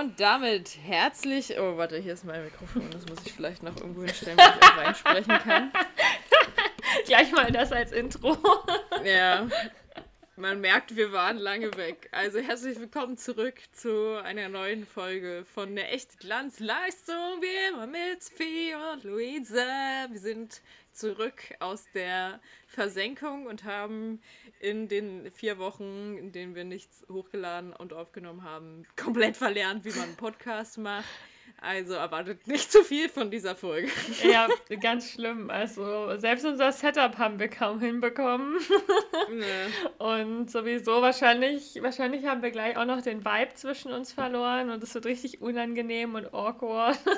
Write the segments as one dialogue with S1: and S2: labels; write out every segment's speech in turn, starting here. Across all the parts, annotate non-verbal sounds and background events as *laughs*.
S1: Und damit herzlich. Oh, warte, hier ist mein Mikrofon. Das muss ich vielleicht noch irgendwo hinstellen, wo ich auch reinsprechen kann. *laughs*
S2: Gleich mal das als Intro.
S1: Ja. Man merkt, wir waren lange weg. Also herzlich willkommen zurück zu einer neuen Folge von der echte Glanzleistung. Wie immer mit Sophie und Luisa. Wir sind zurück aus der Versenkung und haben in den vier Wochen, in denen wir nichts hochgeladen und aufgenommen haben, komplett verlernt, wie man einen Podcast macht. Also erwartet nicht zu viel von dieser Folge.
S2: Ja, *laughs* ganz schlimm. Also selbst unser Setup haben wir kaum hinbekommen. Nee. Und sowieso wahrscheinlich, wahrscheinlich haben wir gleich auch noch den Vibe zwischen uns verloren und es wird richtig unangenehm und awkward. *laughs*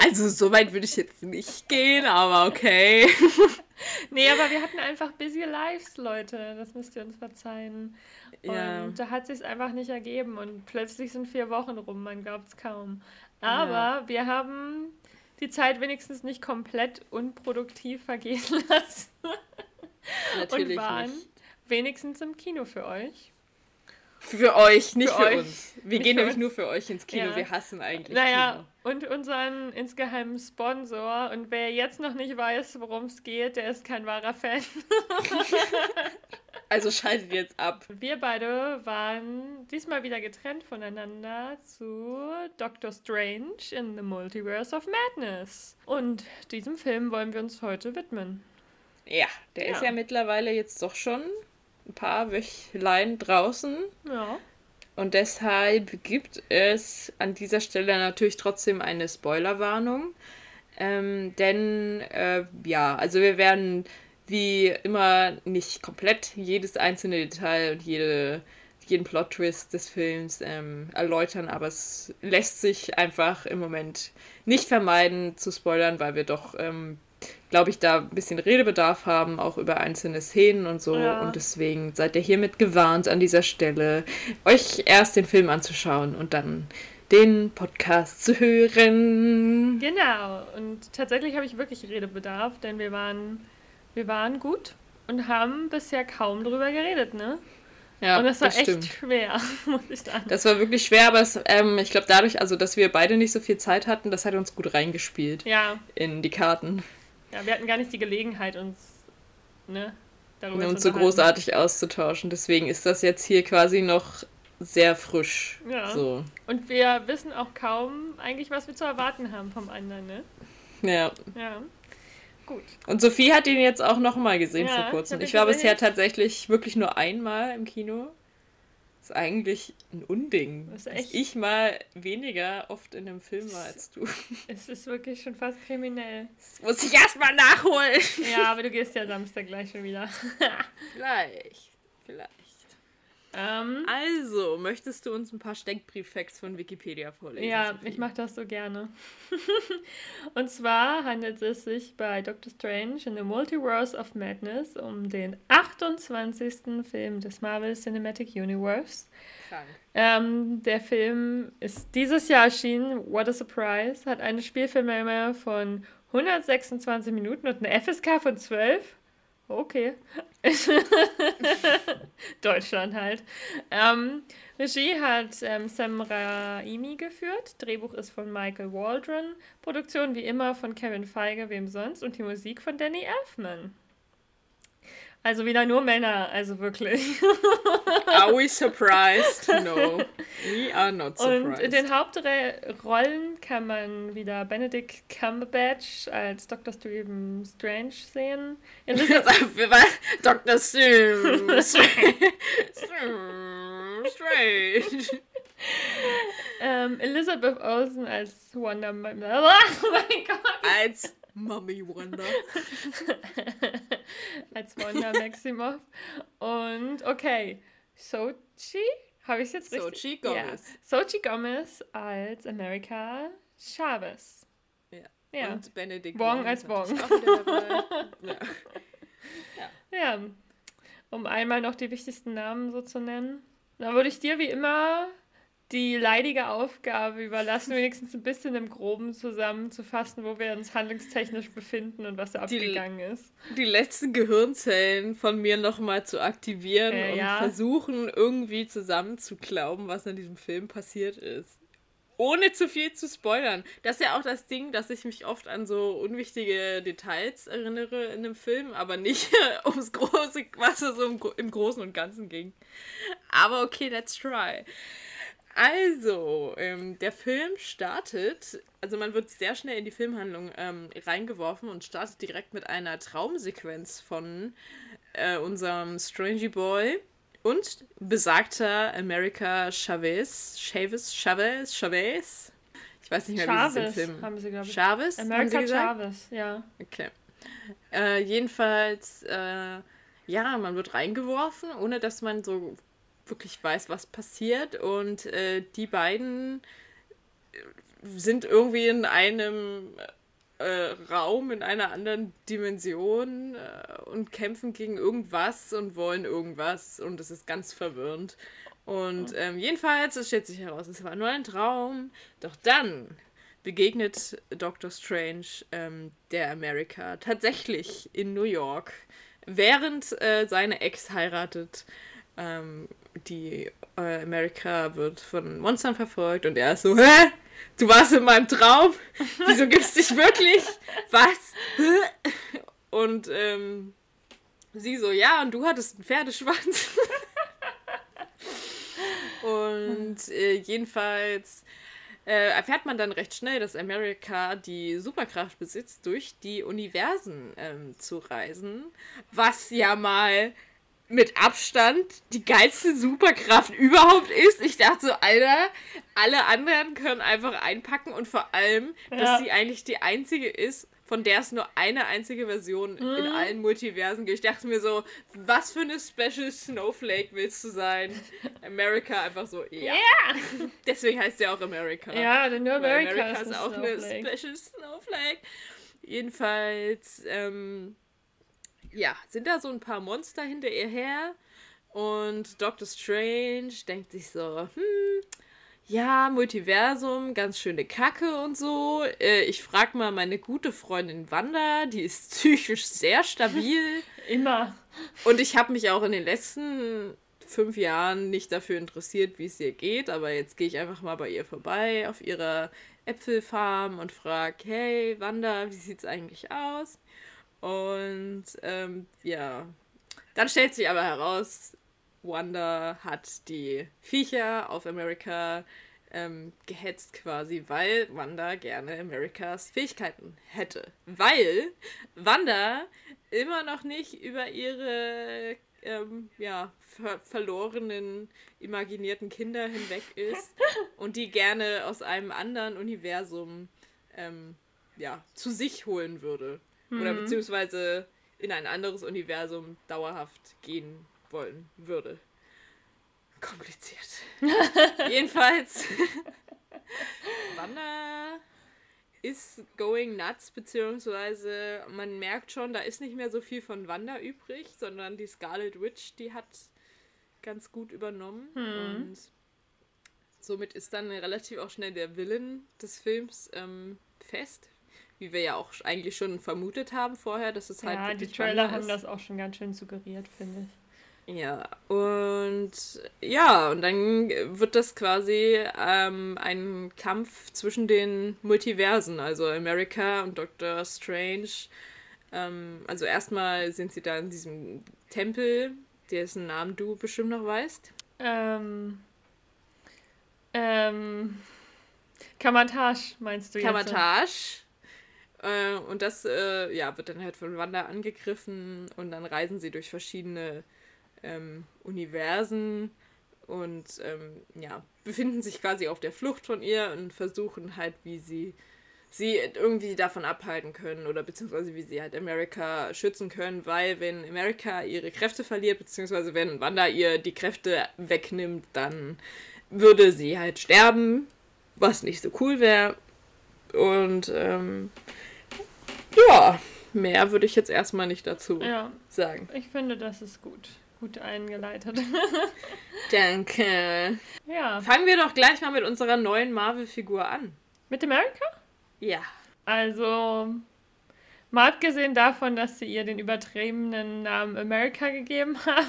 S1: Also so weit würde ich jetzt nicht gehen, aber okay. *laughs*
S2: Nee, aber wir hatten einfach busy Lives, Leute. Das müsst ihr uns verzeihen. Und ja. da hat sich einfach nicht ergeben und plötzlich sind vier Wochen rum, man glaubt es kaum. Aber ja. wir haben die Zeit wenigstens nicht komplett unproduktiv vergehen *laughs* lassen. Natürlich und waren nicht. wenigstens im Kino für euch.
S1: Für euch, nicht für, für euch. uns. Wir nicht gehen nämlich uns. nur für euch ins Kino. Ja. Wir hassen eigentlich
S2: naja, Kino. und unseren insgeheimen Sponsor. Und wer jetzt noch nicht weiß, worum es geht, der ist kein wahrer Fan. *laughs*
S1: also schaltet jetzt ab.
S2: Wir beide waren diesmal wieder getrennt voneinander zu Doctor Strange in the Multiverse of Madness. Und diesem Film wollen wir uns heute widmen.
S1: Ja, der ja. ist ja mittlerweile jetzt doch schon ein paar Wöchlein draußen. Ja. Und deshalb gibt es an dieser Stelle natürlich trotzdem eine Spoilerwarnung. Ähm, denn, äh, ja, also wir werden wie immer nicht komplett jedes einzelne Detail und jede, jeden Plot-Twist des Films ähm, erläutern, aber es lässt sich einfach im Moment nicht vermeiden zu spoilern, weil wir doch ähm, glaube ich, da ein bisschen Redebedarf haben, auch über einzelne Szenen und so. Ja. Und deswegen seid ihr hiermit gewarnt an dieser Stelle, euch erst den Film anzuschauen und dann den Podcast zu hören.
S2: Genau. Und tatsächlich habe ich wirklich Redebedarf, denn wir waren, wir waren gut und haben bisher kaum drüber geredet, ne? Ja, und das war das echt schwer, *laughs*
S1: muss ich sagen. Das war wirklich schwer, aber es, ähm, ich glaube dadurch, also dass wir beide nicht so viel Zeit hatten, das hat uns gut reingespielt. Ja. In die Karten.
S2: Ja, wir hatten gar nicht die Gelegenheit, uns ne,
S1: darüber uns so großartig auszutauschen. Deswegen ist das jetzt hier quasi noch sehr frisch. Ja. So.
S2: Und wir wissen auch kaum eigentlich, was wir zu erwarten haben vom anderen, ne? Ja. Ja.
S1: Gut. Und Sophie hat ihn jetzt auch nochmal gesehen ja, vor kurzem. Ich, ich war bisher tatsächlich wirklich nur einmal im Kino ist eigentlich ein Unding. Das dass ich mal weniger oft in einem Film war als du. *laughs*
S2: Es ist wirklich schon fast kriminell.
S1: Das muss ich erstmal nachholen.
S2: Ja, aber du gehst ja Samstag gleich schon wieder. *laughs*
S1: vielleicht. Vielleicht. Ähm, also, möchtest du uns ein paar Steckbrief-Facts von Wikipedia vorlesen?
S2: Ja, Sophie? ich mache das so gerne. *laughs* Und zwar handelt es sich bei Doctor Strange in the Multiverse of Madness um den 28. Film des Marvel Cinematic Universe. Ähm, der Film ist dieses Jahr erschienen, what a surprise, hat eine Spielfilmlänge von 126 Minuten und eine FSK von 12. Okay. *laughs* Deutschland halt. Ähm, Regie hat ähm, Sam Raimi geführt. Drehbuch ist von Michael Waldron. Produktion wie immer von Kevin Feige, wem sonst. Und die Musik von Danny Elfman. Also wieder nur Männer, also wirklich. *laughs*
S1: Are we surprised? No. We are not
S2: surprised. Und in den Hauptrollen kann man wieder Benedict Cumberbatch als Dr. Stephen Strange sehen. *laughs*
S1: Dr. Stephen *laughs* Strange.
S2: ähm, Elizabeth Olsen als Wonder... Oh mein Gott!
S1: Als Mummy Wonder. *laughs*
S2: Als Wonder Maximoff. Und okay, Sochi, habe ich es jetzt richtig? Sochi Gomez. Ja. Sochi Gomez als America Chavez.
S1: Ja. ja. Und Benedict
S2: Wong, Wong als Wong. *laughs* ja. ja. ja. Um einmal noch die wichtigsten Namen so zu nennen. Dann würde ich dir wie immer die leidige Aufgabe überlassen, wenigstens ein bisschen im Groben zusammenzufassen, wo wir uns handlungstechnisch befinden und was da die, abgegangen ist.
S1: Die letzten Gehirnzellen von mir nochmal zu aktivieren äh, und ja. versuchen, irgendwie zusammenzuklauben, was in diesem Film passiert ist. ohne zu viel zu spoilern. Das ist ja auch das Ding, dass ich mich oft an so unwichtige Details erinnere in einem Film, aber nicht *laughs* ums große, was so im, im Großen und Ganzen ging. Aber okay, let's try. Also, ähm, der Film startet, also man wird sehr schnell in die Filmhandlung ähm, reingeworfen und startet direkt mit einer Traumsequenz von äh, unserem Strangy Boy und besagter America Chavez, Chavez, Chavez, Chavez. Ich weiß nicht mehr, Chavez, wie sie es im Film. Haben sie, glaube ich. Chavez? America Chavez, ja. Okay. Äh, jedenfalls, äh, ja, man wird reingeworfen, ohne dass man so wirklich weiß, was passiert. Und äh, die beiden sind irgendwie in einem äh, Raum in einer anderen Dimension äh, und kämpfen gegen irgendwas und wollen irgendwas und es ist ganz verwirrend. Und ähm, jedenfalls, es stellt sich heraus, es war nur ein Traum. Doch dann begegnet Doctor Strange ähm, der Amerika tatsächlich in New York, während äh, seine Ex heiratet. Ähm, die äh, Amerika wird von Monstern verfolgt und er ist so, hä? Du warst in meinem Traum? *laughs* Wieso gibt's dich wirklich? Was? Und ähm, sie so, ja, und du hattest einen Pferdeschwanz. *laughs* und äh, jedenfalls äh, erfährt man dann recht schnell, dass Amerika die Superkraft besitzt, durch die Universen ähm, zu reisen. Was ja mal mit Abstand die geilste Superkraft überhaupt ist. Ich dachte so, Alter, alle anderen können einfach einpacken und vor allem, ja. dass sie eigentlich die einzige ist, von der es nur eine einzige Version mhm. in allen Multiversen gibt. Ich dachte mir so, was für eine Special Snowflake willst du sein? America einfach so, ja. Yeah. *laughs* Deswegen heißt ja auch America. Ja, denn nur America, America ist, ist auch Snowflake. eine Special Snowflake. Jedenfalls, ähm, ja, sind da so ein paar Monster hinter ihr her. Und Doctor Strange denkt sich so, hm, ja, Multiversum, ganz schöne Kacke und so. Äh, ich frag mal meine gute Freundin Wanda, die ist *laughs* psychisch sehr stabil. Immer. Und ich habe mich auch in den letzten fünf Jahren nicht dafür interessiert, wie es ihr geht, aber jetzt gehe ich einfach mal bei ihr vorbei auf ihrer Äpfelfarm und frage, hey Wanda, wie sieht's eigentlich aus? Und ähm, ja, dann stellt sich aber heraus, Wanda hat die Viecher auf Amerika ähm, gehetzt quasi, weil Wanda gerne Amerikas Fähigkeiten hätte. Weil Wanda immer noch nicht über ihre ähm, ja, ver verlorenen, imaginierten Kinder hinweg ist *laughs* und die gerne aus einem anderen Universum ähm, ja, zu sich holen würde. Mhm. Oder beziehungsweise in ein anderes Universum dauerhaft gehen wollen würde. Kompliziert. *laughs* Jedenfalls. *laughs* Wanda ist going nuts, beziehungsweise man merkt schon, da ist nicht mehr so viel von Wanda übrig, sondern die Scarlet Witch, die hat ganz gut übernommen. Hm. Und somit ist dann relativ auch schnell der Villain des Films ähm, fest wie wir ja auch eigentlich schon vermutet haben vorher, dass es halt. Ja,
S2: die Trailer haben das auch schon ganz schön suggeriert, finde ich.
S1: Ja, und ja, und dann wird das quasi ähm, ein Kampf zwischen den Multiversen, also America und Doctor Strange. Ähm, also erstmal sind sie da in diesem Tempel, dessen Namen du bestimmt noch weißt. Ähm.
S2: Ähm. Kamatage meinst du jetzt?
S1: Kamatage. Äh, und das äh, ja, wird dann halt von Wanda angegriffen und dann reisen sie durch verschiedene ähm, Universen und ähm, ja, befinden sich quasi auf der Flucht von ihr und versuchen halt, wie sie sie irgendwie davon abhalten können oder beziehungsweise wie sie halt Amerika schützen können, weil wenn Amerika ihre Kräfte verliert, beziehungsweise wenn Wanda ihr die Kräfte wegnimmt, dann würde sie halt sterben, was nicht so cool wäre. Und ähm, ja, mehr würde ich jetzt erstmal nicht dazu ja, sagen.
S2: Ich finde, das ist gut. Gut eingeleitet. *laughs*
S1: Danke. Ja. Fangen wir doch gleich mal mit unserer neuen Marvel-Figur an.
S2: Mit America?
S1: Ja.
S2: Also, Mal abgesehen davon, dass sie ihr den übertriebenen Namen America gegeben *laughs* haben.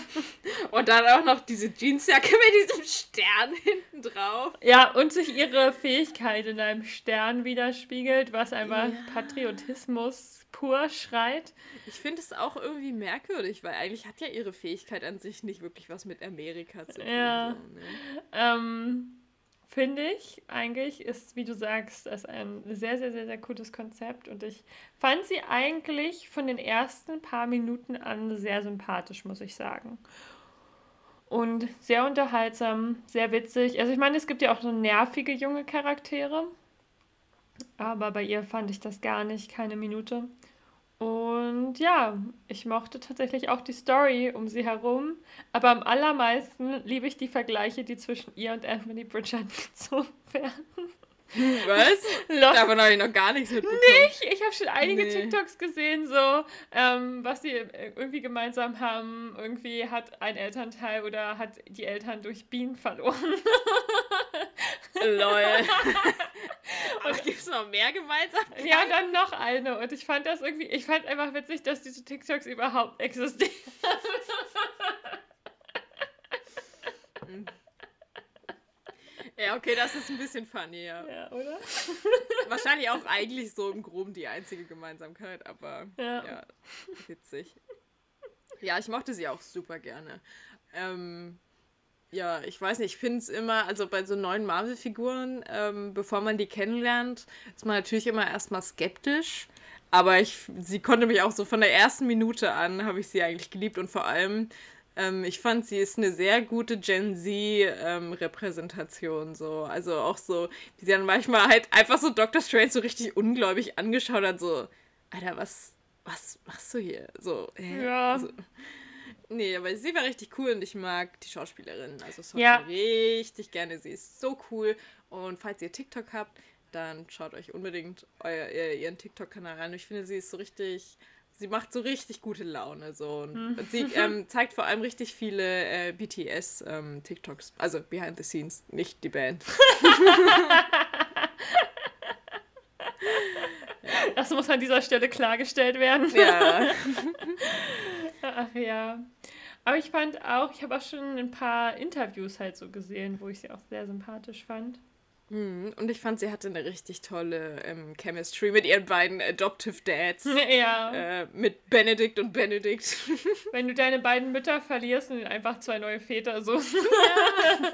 S1: Und dann auch noch diese Jeansjacke mit diesem Stern hinten drauf.
S2: Ja, und sich ihre Fähigkeit in einem Stern widerspiegelt, was einfach ja. Patriotismus pur schreit.
S1: Ich finde es auch irgendwie merkwürdig, weil eigentlich hat ja ihre Fähigkeit an sich nicht wirklich was mit Amerika zu tun. Ja. So, ne?
S2: ähm, finde ich eigentlich, ist, wie du sagst, ist ein sehr, sehr, sehr, sehr gutes Konzept. Und ich fand sie eigentlich von den ersten paar Minuten an sehr sympathisch, muss ich sagen. Und sehr unterhaltsam, sehr witzig. Also ich meine, es gibt ja auch so nervige junge Charaktere. Aber bei ihr fand ich das gar nicht, keine Minute. Und ja, ich mochte tatsächlich auch die Story um sie herum, aber am allermeisten liebe ich die Vergleiche, die zwischen ihr und Anthony Bridgerton *laughs* gezogen werden.
S1: Was? Lost. Davon habe ich noch gar nichts mitbekommen.
S2: Nicht? Ich habe schon einige nee. TikToks gesehen, so, ähm, was sie irgendwie gemeinsam haben. Irgendwie hat ein Elternteil oder hat die Eltern durch Bienen verloren.
S1: Lol. *laughs* Und gibt es noch mehr gemeinsam?
S2: Ja, dann noch eine. Und ich fand das irgendwie, ich fand einfach witzig, dass diese TikToks überhaupt existieren.
S1: Ja, okay, das ist ein bisschen funny,
S2: ja. Ja, oder? *laughs*
S1: Wahrscheinlich auch eigentlich so im Groben die einzige Gemeinsamkeit, aber ja, ja witzig. Ja, ich mochte sie auch super gerne. Ähm, ja, ich weiß nicht, ich finde es immer, also bei so neuen Marvel-Figuren, ähm, bevor man die kennenlernt, ist man natürlich immer erstmal skeptisch. Aber ich, sie konnte mich auch so von der ersten Minute an, habe ich sie eigentlich geliebt und vor allem ähm, ich fand, sie ist eine sehr gute Gen Z-Repräsentation. Ähm, so. Also auch so, wie sie dann manchmal halt einfach so Dr. Strange so richtig ungläubig angeschaut hat, so, Alter, was, was machst du hier? So, hä? Ja. Also, nee, aber sie war richtig cool und ich mag die Schauspielerin. Also es ja. richtig gerne. Sie ist so cool. Und falls ihr TikTok habt, dann schaut euch unbedingt euer, ihren TikTok-Kanal an. Ich finde, sie ist so richtig sie macht so richtig gute Laune. So. Und, hm. sie ähm, *laughs* zeigt vor allem richtig viele äh, BTS-TikToks. Ähm, also behind the scenes, nicht die Band. *laughs*
S2: Das muss an dieser Stelle klargestellt werden. Ja. *laughs* Ach ja. Aber ich fand auch, ich habe auch schon ein paar Interviews halt so gesehen, wo ich sie auch sehr sympathisch fand.
S1: Mhm. Und ich fand, sie hatte eine richtig tolle ähm, Chemistry mit ihren beiden Adoptive Dads. *laughs* Ja. Äh, mit Benedikt und Benedikt. *laughs*
S2: Wenn du deine beiden Mütter verlierst und einfach zwei neue Väter so. *laughs* Ja.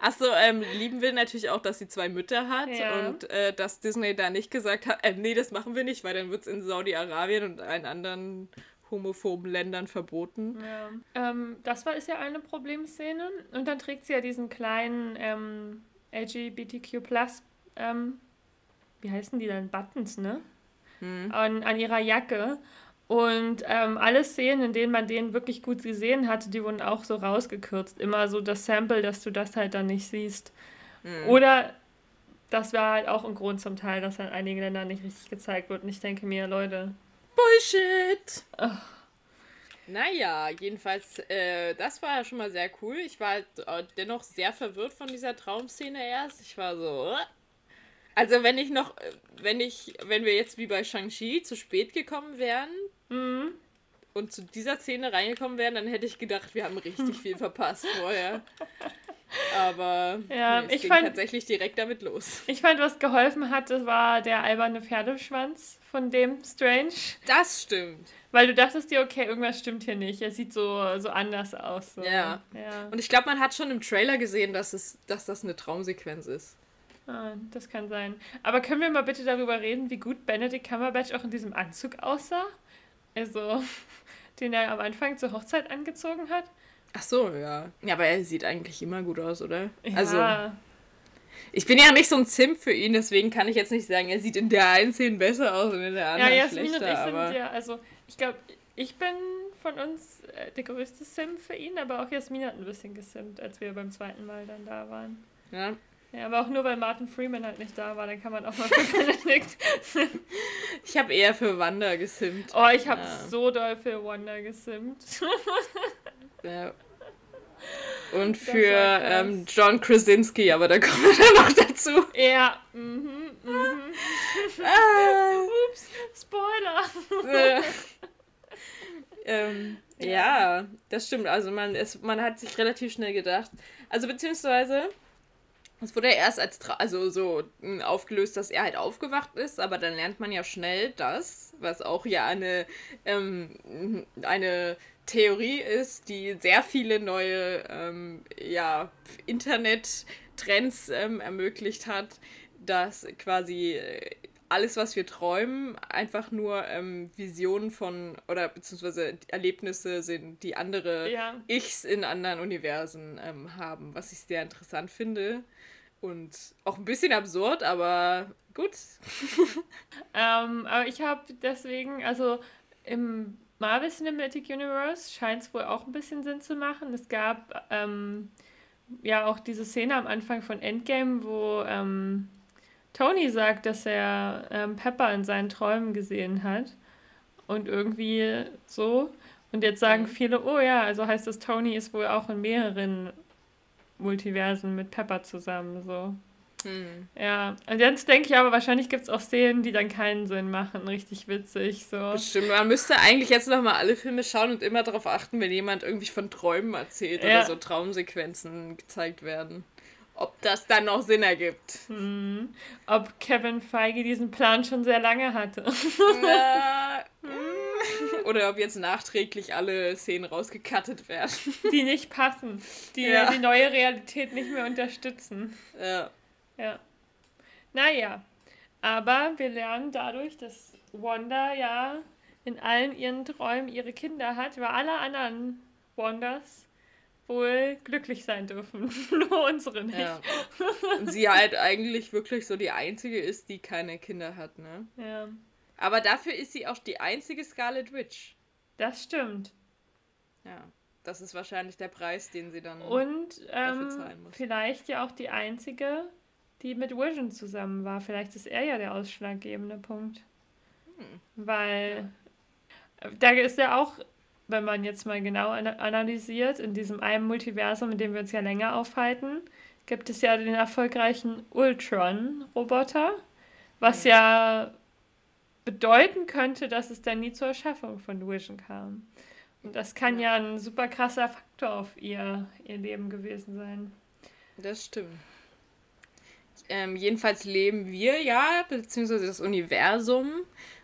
S1: Achso, ähm, lieben wir natürlich auch, dass sie zwei Mütter hat ja. und äh, dass Disney da nicht gesagt hat, äh, nee, das machen wir nicht, weil dann wird es in Saudi-Arabien und allen anderen homophoben Ländern verboten.
S2: Ja. Ähm, das war ist ja eine Problemszene und dann trägt sie ja diesen kleinen ähm, LGBTQ ähm, wie heißen die dann? Buttons, ne? Hm. An, an ihrer Jacke. Und ähm, alle Szenen, in denen man den wirklich gut gesehen hatte, die wurden auch so rausgekürzt. Immer so das Sample, dass du das halt dann nicht siehst. Hm. Oder das war halt auch ein Grund zum Teil, dass halt einigen Ländern nicht richtig gezeigt wird. Und ich denke mir, Leute.
S1: Bullshit! Ach. Naja, jedenfalls, äh, das war ja schon mal sehr cool. Ich war halt, äh, dennoch sehr verwirrt von dieser Traumszene erst. Ich war so. Äh? Also wenn ich noch, äh, wenn ich, wenn wir jetzt wie bei Shang-Chi zu spät gekommen wären mhm. und zu dieser Szene reingekommen wären, dann hätte ich gedacht, wir haben richtig viel *laughs* verpasst vorher. Aber ja, nee, es ich ging fand, tatsächlich direkt damit los.
S2: Ich fand, was geholfen hat, das war der alberne Pferdeschwanz von dem Strange.
S1: Das stimmt.
S2: Weil du dachtest dir, okay, irgendwas stimmt hier nicht. Er sieht so, so anders aus. So.
S1: Ja. ja. Und ich glaube, man hat schon im Trailer gesehen, dass, es, dass das eine Traumsequenz ist.
S2: Ah, das kann sein. Aber können wir mal bitte darüber reden, wie gut Benedict Cumberbatch auch in diesem Anzug aussah? Also, *laughs* den er am Anfang zur Hochzeit angezogen hat.
S1: Ach so, ja. Ja, aber er sieht eigentlich immer gut aus, oder? Ja. Also, ich bin ja nicht so ein Zimp für ihn, deswegen kann ich jetzt nicht sagen, er sieht in der einen Szene besser aus und in der anderen ja, Jasmin schlechter. Und ich
S2: sind ja, also ich glaube, ich bin von uns äh, der größte Sim für ihn, aber auch Jasmin hat ein bisschen gesimmt, als wir beim zweiten Mal dann da waren. Ja. Ja, aber auch nur, weil Martin Freeman halt nicht da war, dann kann man auch mal für *laughs* Benedikt.
S1: Ich habe eher für Wanda gesimmt.
S2: Oh, ich habe ja. so doll für Wanda gesimmt. *laughs*
S1: ja. Und für ähm, John Krasinski, aber da kommen wir dann noch dazu.
S2: Ja, mhm, mhm. ah. Ups, Spoiler. *laughs*
S1: ähm, ja, das stimmt. Also man, es, man hat sich relativ schnell gedacht. Also beziehungsweise, es wurde ja erst als Tra also so hm, aufgelöst, dass er halt aufgewacht ist, aber dann lernt man ja schnell das, was auch ja eine, ähm, eine Theorie ist, die sehr viele neue ähm, ja, Internet-Trends ähm, ermöglicht hat, dass quasi äh, alles, was wir träumen, einfach nur ähm, Visionen von oder beziehungsweise Erlebnisse sind, die andere ja. Ichs in anderen Universen ähm, haben, was ich sehr interessant finde. Und auch ein bisschen absurd, aber gut. *laughs*
S2: ähm, aber ich habe deswegen, also im Marvel Cinematic Universe scheint es wohl auch ein bisschen Sinn zu machen. Es gab ähm, ja auch diese Szene am Anfang von Endgame, wo ähm, Tony sagt, dass er ähm, Pepper in seinen Träumen gesehen hat. Und irgendwie so. Und jetzt sagen mhm. viele, oh ja, also heißt das, Tony ist wohl auch in mehreren Multiversen mit Pepper zusammen. So. Hm. Ja, und jetzt denke ich aber, wahrscheinlich gibt es auch Szenen, die dann keinen Sinn machen. Richtig witzig. So.
S1: Bestimmt. Man müsste eigentlich jetzt nochmal alle Filme schauen und immer darauf achten, wenn jemand irgendwie von Träumen erzählt ja. oder so Traumsequenzen gezeigt werden ob das dann noch Sinn ergibt.
S2: Hm. Ob Kevin Feige diesen Plan schon sehr lange hatte. *laughs*
S1: Na, oder ob jetzt nachträglich alle Szenen rausgekattet werden.
S2: Die nicht passen. Die ja. die neue Realität nicht mehr unterstützen.
S1: Ja.
S2: Ja. Naja. Aber wir lernen dadurch, dass Wanda ja in allen ihren Träumen ihre Kinder hat, weil alle anderen Wandas wohl glücklich sein dürfen. *laughs* Nur unsere nicht. Ja. *laughs*
S1: Und sie halt eigentlich wirklich so die einzige ist, die keine Kinder hat, ne?
S2: Ja.
S1: Aber dafür ist sie auch die einzige Scarlet Witch.
S2: Das stimmt.
S1: Ja. Das ist wahrscheinlich der Preis, den sie dann
S2: Und ähm, vielleicht ja auch die einzige, die mit Vision zusammen war. Vielleicht ist er ja der ausschlaggebende Punkt. Hm. Weil ja. da ist ja auch wenn man jetzt mal genau analysiert, in diesem einen Multiversum, in dem wir uns ja länger aufhalten, gibt es ja den erfolgreichen Ultron-Roboter, was ja bedeuten könnte, dass es dann nie zur Erschaffung von Vision kam. Und das kann ja, ja ein super krasser Faktor auf ihr, ihr Leben gewesen sein.
S1: Das stimmt. Ähm, jedenfalls leben wir ja, beziehungsweise das Universum,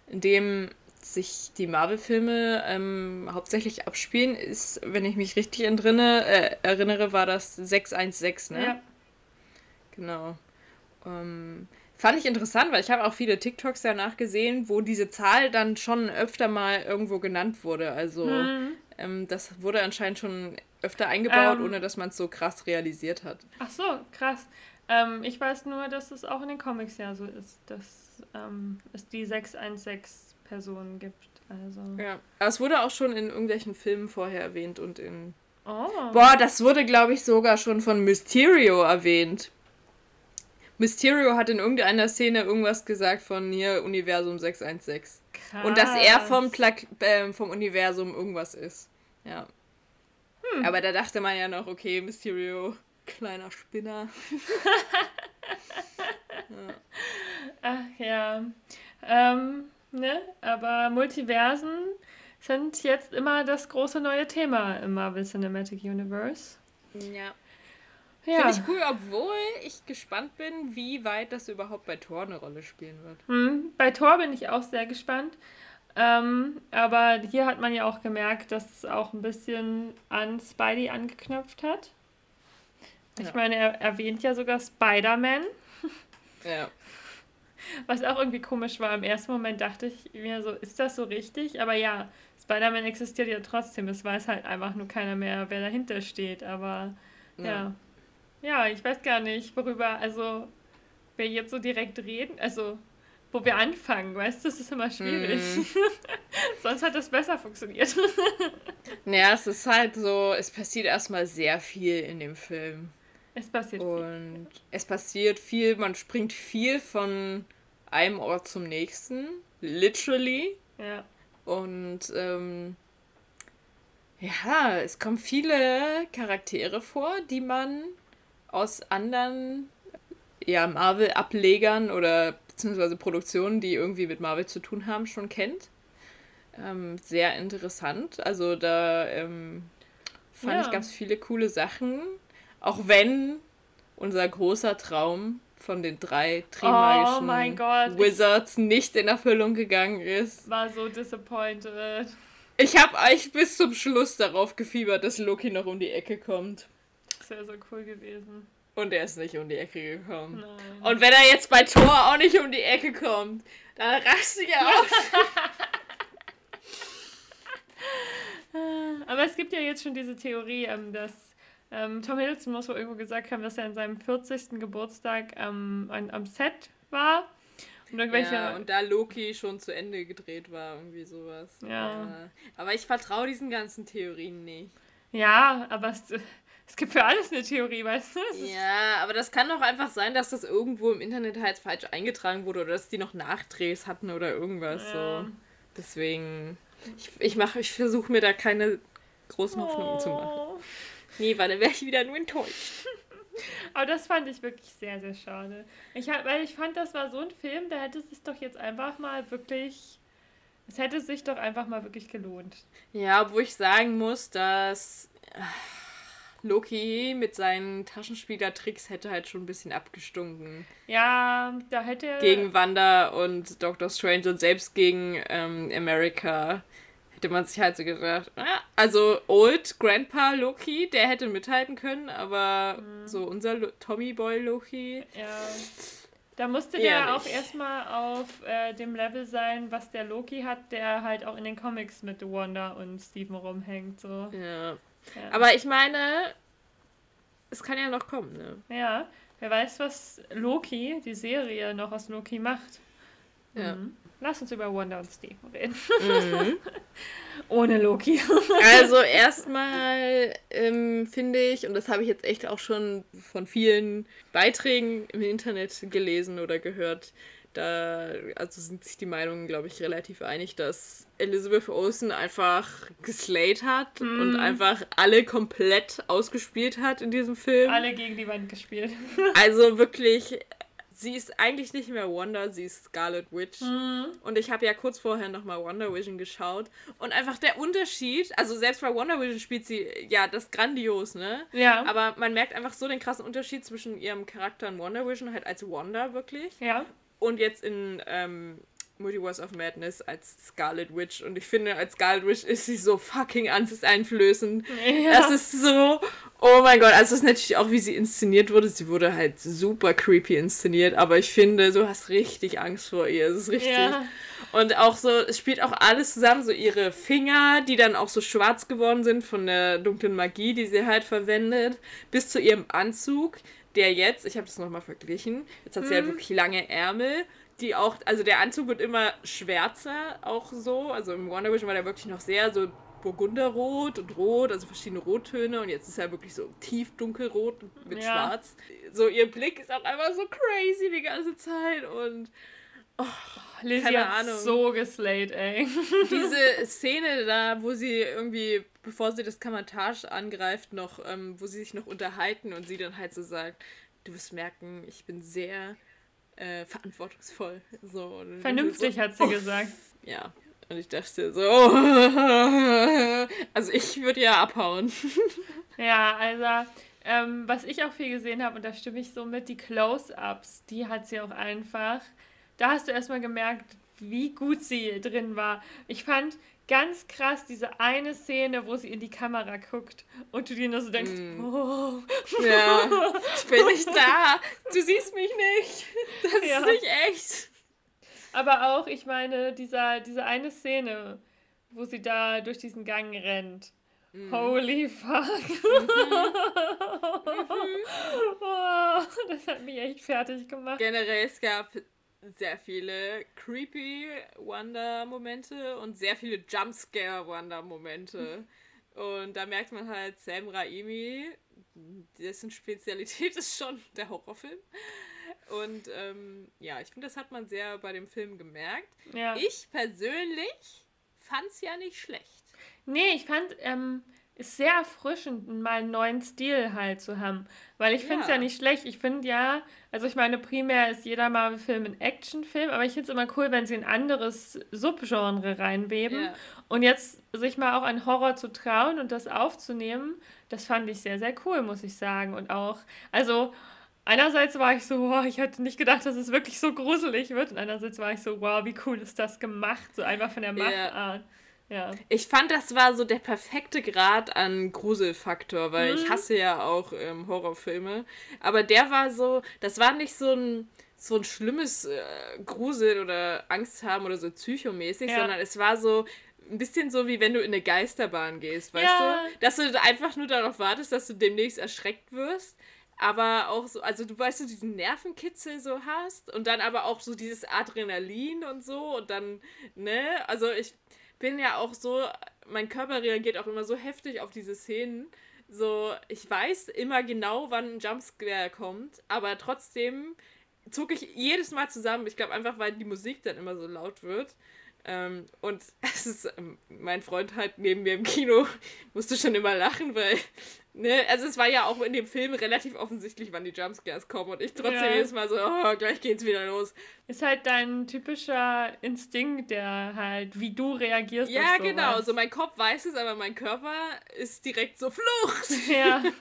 S1: in dem sich die Marvel-Filme ähm, hauptsächlich abspielen, ist, wenn ich mich richtig entrinne, äh, erinnere, war das 616, ne? Ja. Genau. Ähm, fand ich interessant, weil ich habe auch viele TikToks danach gesehen, wo diese Zahl dann schon öfter mal irgendwo genannt wurde. Also mhm. ähm, das wurde anscheinend schon öfter eingebaut, ähm, ohne dass man es so krass realisiert hat.
S2: Ach so, krass. Ähm, ich weiß nur, dass es auch in den Comics ja so ist, dass ähm, es die 616 Personen gibt. Also.
S1: Ja, aber es wurde auch schon in irgendwelchen Filmen vorher erwähnt und in. Oh. Boah, das wurde, glaube ich, sogar schon von Mysterio erwähnt. Mysterio hat in irgendeiner Szene irgendwas gesagt von hier Universum 616. Krass. Und dass er vom, Pla äh, vom Universum irgendwas ist. Ja. Hm. Aber da dachte man ja noch, okay, Mysterio, kleiner Spinner. *laughs*
S2: ja. Ach ja. Ähm, Ne? Aber Multiversen sind jetzt immer das große neue Thema im Marvel Cinematic Universe.
S1: Ja. Ja. Finde ich cool, obwohl ich gespannt bin, wie weit das überhaupt bei Thor eine Rolle spielen wird.
S2: Hm, bei Thor bin ich auch sehr gespannt. Ähm, aber hier hat man ja auch gemerkt, dass es auch ein bisschen an Spidey angeknüpft hat. Ich ja. meine, er erwähnt ja sogar Spider-Man.
S1: Ja.
S2: Was auch irgendwie komisch war. Im ersten Moment dachte ich mir so, ist das so richtig? Aber ja, Spider-Man existiert ja trotzdem. Es weiß halt einfach nur keiner mehr, wer dahinter steht. Aber ja. ja. Ja, ich weiß gar nicht, worüber, also wir jetzt so direkt reden. Also, wo wir anfangen, weißt du, das ist immer schwierig. Mm. *laughs* Sonst hat das besser funktioniert. *laughs*
S1: naja, es ist halt so, es passiert erstmal sehr viel in dem Film.
S2: Es passiert
S1: und viel. Und es passiert viel, man springt viel von einem Ort zum nächsten. Literally.
S2: Ja.
S1: Und ähm, ja, es kommen viele Charaktere vor, die man aus anderen ja, Marvel-Ablegern oder beziehungsweise Produktionen, die irgendwie mit Marvel zu tun haben, schon kennt. Ähm, sehr interessant. Also da ähm, fand ja. ich ganz viele coole Sachen. Auch wenn unser großer Traum von den drei Trimagischen oh Wizards nicht in Erfüllung gegangen ist.
S2: War so disappointed.
S1: Ich habe eigentlich bis zum Schluss darauf gefiebert, dass Loki noch um die Ecke kommt.
S2: Das wäre so cool gewesen.
S1: Und er ist nicht um die Ecke gekommen. Nein. Und wenn er jetzt bei Thor auch nicht um die Ecke kommt, dann raste ich *laughs* auf.
S2: Aber es gibt ja jetzt schon diese Theorie, ähm, dass ähm, Tom Hiddleston muss wohl irgendwo gesagt haben, dass er an seinem 40. Geburtstag ähm, an, am Set war.
S1: Und, irgendwelche ja, und da Loki schon zu Ende gedreht war, irgendwie sowas. Ja. Aber, aber ich vertraue diesen ganzen Theorien nicht.
S2: Ja, aber es, es gibt für alles eine Theorie, weißt du?
S1: Ja, aber das kann doch einfach sein, dass das irgendwo im Internet halt falsch eingetragen wurde oder dass die noch Nachdrehs hatten oder irgendwas ja. so. Deswegen, ich, ich ich versuche mir da keine großen Hoffnungen oh. zu machen. Nee, weil dann wäre ich wieder nur enttäuscht. *laughs*
S2: Aber das fand ich wirklich sehr, sehr schade. Ich, weil ich fand, das war so ein Film, da hätte es sich doch jetzt einfach mal wirklich. Es hätte sich doch einfach mal wirklich gelohnt.
S1: Ja, obwohl ich sagen muss, dass äh, Loki mit seinen Taschenspielertricks hätte halt schon ein bisschen abgestunken.
S2: Ja, da hätte er.
S1: Gegen Wanda und Doctor Strange und selbst gegen ähm, America hätte man sich halt so gedacht, ah, also Old Grandpa Loki, der hätte mithalten können, aber mhm. so unser Lo Tommy Boy Loki.
S2: Ja. Da musste der auch erstmal auf äh, dem Level sein, was der Loki hat, der halt auch in den Comics mit Wanda und Steven rumhängt. So.
S1: Ja. ja. Aber ich meine, es kann ja noch kommen, ne?
S2: Ja. Wer weiß, was Loki, die Serie, noch aus Loki macht. Ja. Mhm. Lass uns über Wanda und Steve reden. Mhm. *laughs* Ohne Loki.
S1: also erstmal ähm, finde ich, und das habe ich jetzt echt auch schon von vielen Beiträgen im Internet gelesen oder gehört, da also sind sich die Meinungen, glaube ich, relativ einig, dass Elizabeth Olsen einfach geslayed hat mm. und einfach alle komplett ausgespielt hat in diesem Film.
S2: Alle gegen die Wand gespielt.
S1: also wirklich sie ist eigentlich nicht mehr Wanda, sie ist Scarlet Witch. Mhm. Und ich habe ja kurz vorher nochmal Wonder Vision geschaut. Und einfach der Unterschied, also selbst bei Wonder Vision spielt sie, ja, das grandios, ne? Ja. Aber man merkt einfach so den krassen Unterschied zwischen ihrem Charakter in Wonder Vision, halt als Wanda wirklich. Ja. Und jetzt in ähm, Multiverse of Madness als Scarlet Witch. Und ich finde, als Scarlet Witch ist sie so fucking angsteinflößend. *laughs* Ja. Das ist so. Oh mein Gott, also das ist natürlich auch, wie sie inszeniert wurde. Sie wurde halt super creepy inszeniert, aber ich finde, du hast richtig Angst vor ihr. Es ist richtig. Ja. Und auch so, es spielt auch alles zusammen, so ihre Finger, die dann auch so schwarz geworden sind von der dunklen Magie, die sie halt verwendet, bis zu ihrem Anzug, der jetzt, ich habe das nochmal verglichen, jetzt hat sie halt mhm. halt wirklich lange Ärmel die auch, also der Anzug wird immer schwärzer, auch so. Also im Wonder Vision war der wirklich noch sehr so Burgunderrot und Rot, also verschiedene Rottöne und jetzt ist er wirklich so tief dunkelrot mit ja. Schwarz. So ihr Blick ist auch einfach so crazy die ganze Zeit und
S2: oh, Lizzie keine Ahnung. so geslayed, ey. *laughs*
S1: Diese Szene da, wo sie irgendwie, bevor sie das Kamatage angreift, noch, ähm, wo sie sich noch unterhalten und sie dann halt so sagt, du wirst merken, ich bin sehr äh, verantwortungsvoll. So,
S2: Vernünftig, so, hat sie oh, gesagt.
S1: Ja. Und ich dachte so, *laughs* also ich würde ja abhauen. *laughs*
S2: ja, also ähm, was ich auch viel gesehen habe, und da stimme ich so mit, die Close-Ups, die hat sie auch einfach. Da hast du erstmal gemerkt, wie gut sie drin war. Ich fand, ganz krass diese eine Szene, wo sie in die Kamera guckt und du dir nur so denkst, mm. oh.
S1: Ja, ich bin nicht *laughs* da. Du siehst mich nicht. Das ja. ist nicht echt.
S2: Aber auch, ich meine, dieser, diese eine Szene, wo sie da durch diesen Gang rennt. Mm. Holy fuck. Mhm. *laughs* oh, das hat mich echt fertig gemacht.
S1: Generell, es gab sehr viele creepy Wonder-Momente und sehr viele Jumpscare-Wonder-Momente. Und da merkt man halt Sam Raimi, dessen Spezialität *laughs* ist schon der Horrorfilm. Und ähm, ja, ich finde, das hat man sehr bei dem Film gemerkt. Ja. Ich persönlich fand es ja nicht schlecht.
S2: Nee, ich fand, ähm, ist sehr erfrischend, mal einen neuen Stil halt zu haben. Weil ich finde es ja. ja. nicht schlecht. Ich finde ja, also ich meine, primär ist jeder Marvel-Film ein Actionfilm, aber ich finde es immer cool, wenn sie ein anderes Subgenre reinweben. Ja. Und jetzt sich mal auch an Horror zu trauen und das aufzunehmen, das fand ich sehr, sehr cool, muss ich sagen. Und auch, also einerseits war ich so, wow, ich hätte nicht gedacht, dass es wirklich so gruselig wird. Und andererseits war ich so, wow, wie cool ist das gemacht, so einfach von der Machart. Yeah. Ja.
S1: Ich fand, das war so der perfekte Grad an Gruselfaktor, weil mhm. ich hasse ja auch ähm, Horrorfilme. Aber der war so, das war nicht so ein, so ein schlimmes äh, Grusel oder Angst haben oder so psychomäßig, ja. sondern es war so ein bisschen so, wie wenn du in eine Geisterbahn gehst, weißt ja. du? Dass du einfach nur darauf wartest, dass du demnächst erschreckt wirst aber auch so, also du weißt, du diesen Nervenkitzel so hast und dann aber auch so dieses Adrenalin und so und dann, ne, also ich bin ja auch so, mein Körper reagiert auch immer so heftig auf diese Szenen. So, ich weiß immer genau, wann ein Jumpscare kommt, aber trotzdem zucke ich jedes Mal zusammen. Ich glaube einfach, weil die Musik dann immer so laut wird. Ähm, und *laughs* es ist, ähm, mein Freund halt neben mir im Kino *laughs* musste schon immer lachen, weil Ne, also es war ja auch in dem Film relativ offensichtlich, wann die Jumpscares kommen und ich trotzdem ja. jedes Mal so, oh, gleich geht's wieder los.
S2: Ist halt dein typischer Instinkt, der halt, wie du reagierst.
S1: Ja, genau, so mein Kopf weiß es, aber mein Körper ist direkt so Flucht.
S2: Ja. *laughs*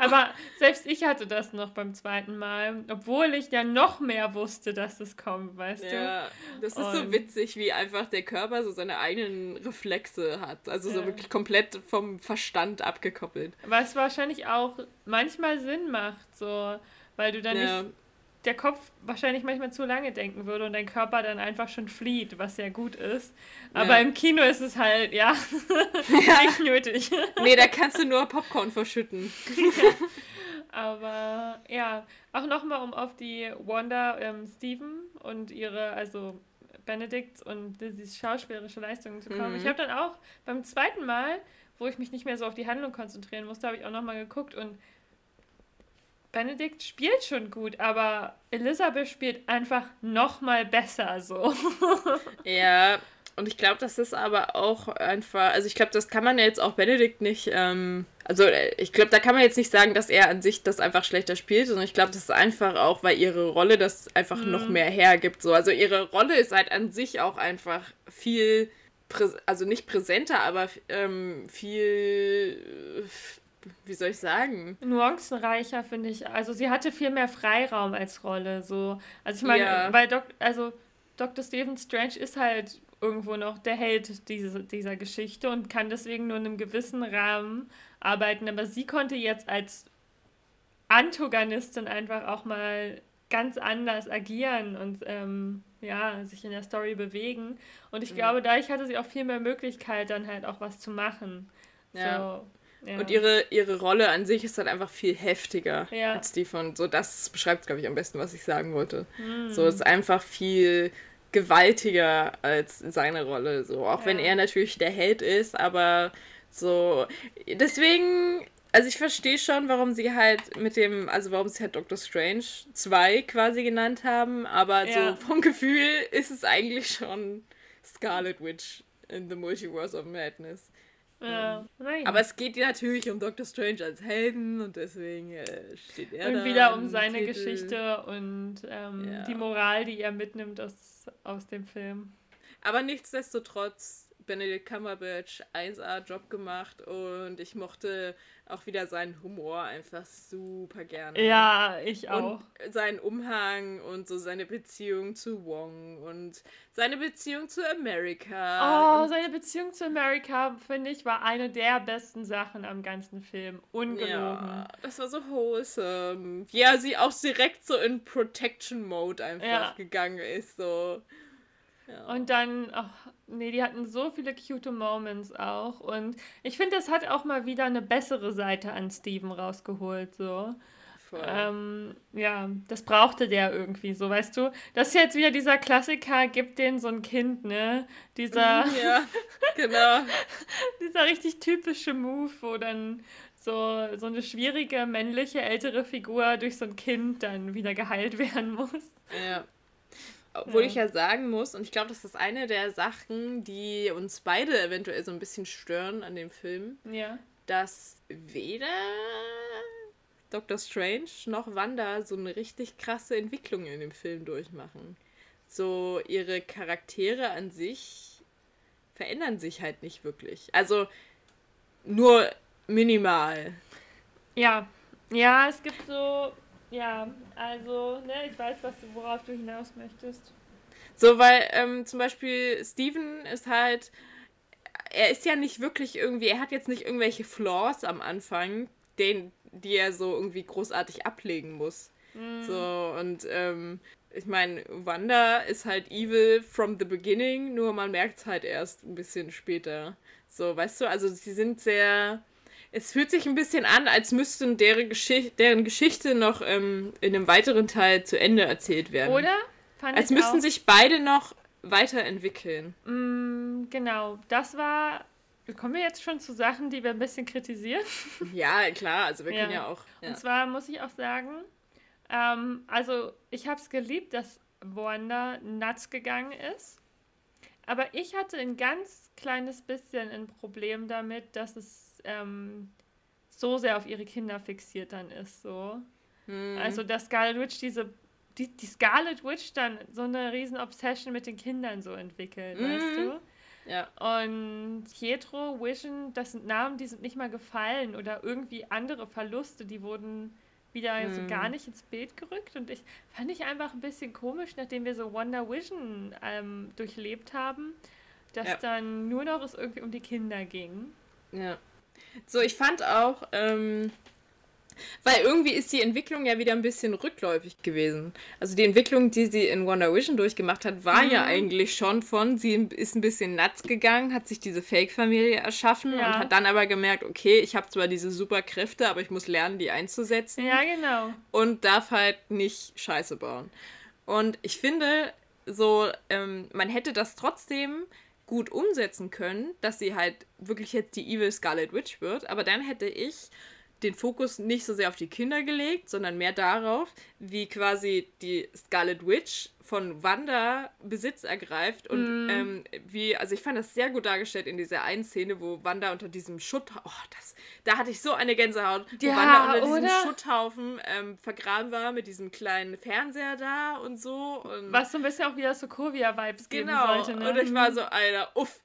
S2: aber selbst ich hatte das noch beim zweiten Mal, obwohl ich ja noch mehr wusste, dass es kommt, weißt ja, du? Ja,
S1: das ist und so witzig, wie einfach der Körper so seine eigenen Reflexe hat. Also ja. so wirklich komplett vom Verstand abgekoppelt.
S2: Was wahrscheinlich auch manchmal Sinn macht, so, weil du dann ja. nicht der Kopf wahrscheinlich manchmal zu lange denken würde und dein Körper dann einfach schon flieht, was ja gut ist. Aber ja. im Kino ist es halt, ja, ja. *laughs* *laughs* nicht nötig.
S1: nee, da kannst du nur Popcorn verschütten. *laughs*
S2: Aber ja, auch nochmal, um auf die Wanda, ähm, Steven und ihre, also Benedict und Lizzys schauspielerische Leistungen zu kommen. Mhm. Ich habe dann auch beim zweiten Mal wo ich mich nicht mehr so auf die Handlung konzentrieren musste, habe ich auch nochmal geguckt und Benedikt spielt schon gut, aber Elisabeth spielt einfach nochmal besser so. *laughs*
S1: ja, und ich glaube, das ist aber auch einfach, also ich glaube, das kann man ja jetzt auch Benedikt nicht, ähm, also äh, ich glaube, da kann man jetzt nicht sagen, dass er an sich das einfach schlechter spielt, sondern ich glaube, das ist einfach auch, weil ihre Rolle das einfach mhm. noch mehr hergibt. So. Also ihre Rolle ist halt an sich auch einfach viel also nicht präsenter, aber ähm, viel, wie soll ich sagen?
S2: Nuancenreicher, finde ich. Also sie hatte viel mehr Freiraum als Rolle. So. Also ich meine, ja. weil Doc, also Dr. Stephen Strange ist halt irgendwo noch der Held diese, dieser Geschichte und kann deswegen nur in einem gewissen Rahmen arbeiten. Aber sie konnte jetzt als Antagonistin einfach auch mal ganz anders agieren und ähm, ja, sich in der Story bewegen. Und ich mhm. glaube, dadurch hatte sie auch viel mehr Möglichkeit, dann halt auch was zu machen. Ja.
S1: So, ja. Und ihre, ihre Rolle an sich ist halt einfach viel heftiger ja. als die von. So, das beschreibt, glaube ich, am besten, was ich sagen wollte. Mhm. So, es ist einfach viel gewaltiger als seine Rolle. So, auch ja. wenn er natürlich der Held ist, aber so. Deswegen also ich verstehe schon, warum sie halt mit dem, also warum sie halt Doctor Strange 2 quasi genannt haben, aber so vom Gefühl ist es eigentlich schon Scarlet Witch in the Multiverse of Madness. Ja, ähm, aber es geht natürlich um Doctor Strange als Helden und deswegen äh, steht er
S2: und da. Und wieder um seine Titel. Geschichte und ähm, ja. die Moral, die er mitnimmt aus, aus dem Film.
S1: Aber nichtsdestotrotz Benedict Cumberbatch 1A-Job gemacht und ich mochte auch wieder seinen Humor einfach super gerne.
S2: Ja, ich auch.
S1: Und seinen Umhang und so seine Beziehung zu Wong und seine Beziehung zu America.
S2: Oh, seine Beziehung zu America, finde ich, war eine der besten Sachen am ganzen Film. Ungelogen. Ja,
S1: das war so wholesome. Ja, sie auch direkt so in Protection Mode einfach ja. gegangen ist, so.
S2: Und dann, ach, nee, die hatten so viele cute Moments auch. Und ich finde, das hat auch mal wieder eine bessere Seite an Steven rausgeholt, so. Ähm, ja, das brauchte der irgendwie so, weißt du? Das ist jetzt wieder dieser Klassiker, gibt den so ein Kind, ne? Dieser. Ja, *laughs* genau. dieser richtig typische Move, wo dann so, so eine schwierige männliche ältere Figur durch so ein Kind dann wieder geheilt *laughs* werden muss.
S1: Ja. Obwohl ja. ich ja sagen muss, und ich glaube, das ist eine der Sachen, die uns beide eventuell so ein bisschen stören an dem Film. Ja. Dass weder Dr. Strange noch Wanda so eine richtig krasse Entwicklung in dem Film durchmachen. So ihre Charaktere an sich verändern sich halt nicht wirklich. Also nur minimal.
S2: Ja, ja, es gibt so, ja, also, ne, ich weiß, was du, worauf du hinaus möchtest.
S1: So, weil ähm, zum Beispiel Steven ist halt, er ist ja nicht wirklich irgendwie, er hat jetzt nicht irgendwelche Flaws am Anfang, den, die er so irgendwie großartig ablegen muss. Mm. So, und ähm, ich meine, Wanda ist halt evil from the beginning, nur man merkt es halt erst ein bisschen später. So, weißt du, also sie sind sehr. Es fühlt sich ein bisschen an, als müssten deren, Geschicht deren Geschichte noch ähm, in einem weiteren Teil zu Ende erzählt werden. Oder? Fand als müssten auch. sich beide noch weiterentwickeln.
S2: Mm, genau, das war Kommen wir jetzt schon zu Sachen, die wir ein bisschen kritisieren? *laughs*
S1: Ja, klar, also wir ja. können ja auch.
S2: Ja. Und zwar muss ich auch sagen, ähm, also ich habe es geliebt, dass Wanda nuts gegangen ist. Aber ich hatte ein ganz kleines bisschen ein Problem damit, dass es ähm, so sehr auf ihre Kinder fixiert dann ist. So. Hm. Also, dass Scarlet Witch diese die, die Scarlet Witch dann so eine riesen Obsession mit den Kindern so entwickelt, mhm. weißt du? Ja. Und Pietro, Vision, das sind Namen, die sind nicht mal gefallen oder irgendwie andere Verluste, die wurden wieder hm. so gar nicht ins Bild gerückt. Und ich fand ich einfach ein bisschen komisch, nachdem wir so Wonder Vision ähm, durchlebt haben, dass ja. dann nur noch es irgendwie um die Kinder ging.
S1: Ja. So, ich fand auch, ähm, weil irgendwie ist die Entwicklung ja wieder ein bisschen rückläufig gewesen. Also die Entwicklung, die sie in Wonder Vision durchgemacht hat, war mhm. ja eigentlich schon von, sie ist ein bisschen nuts gegangen, hat sich diese Fake-Familie erschaffen ja. und hat dann aber gemerkt, okay, ich habe zwar diese Superkräfte, aber ich muss lernen, die einzusetzen.
S2: Ja, genau.
S1: Und darf halt nicht Scheiße bauen. Und ich finde, so, ähm, man hätte das trotzdem gut umsetzen können, dass sie halt wirklich jetzt die Evil Scarlet Witch wird, aber dann hätte ich den Fokus nicht so sehr auf die Kinder gelegt, sondern mehr darauf, wie quasi die Scarlet Witch von Wanda Besitz ergreift und mm. ähm, wie, also ich fand das sehr gut dargestellt in dieser einen Szene, wo Wanda unter diesem Schutt, oh, das, da hatte ich so eine Gänsehaut, ja, wo Wanda unter oder? diesem Schutthaufen ähm, vergraben war mit diesem kleinen Fernseher da und so. Und
S2: Was so ein bisschen auch wieder Sokovia-Vibes genau. geben sollte,
S1: ne? und ich war so, Alter, uff,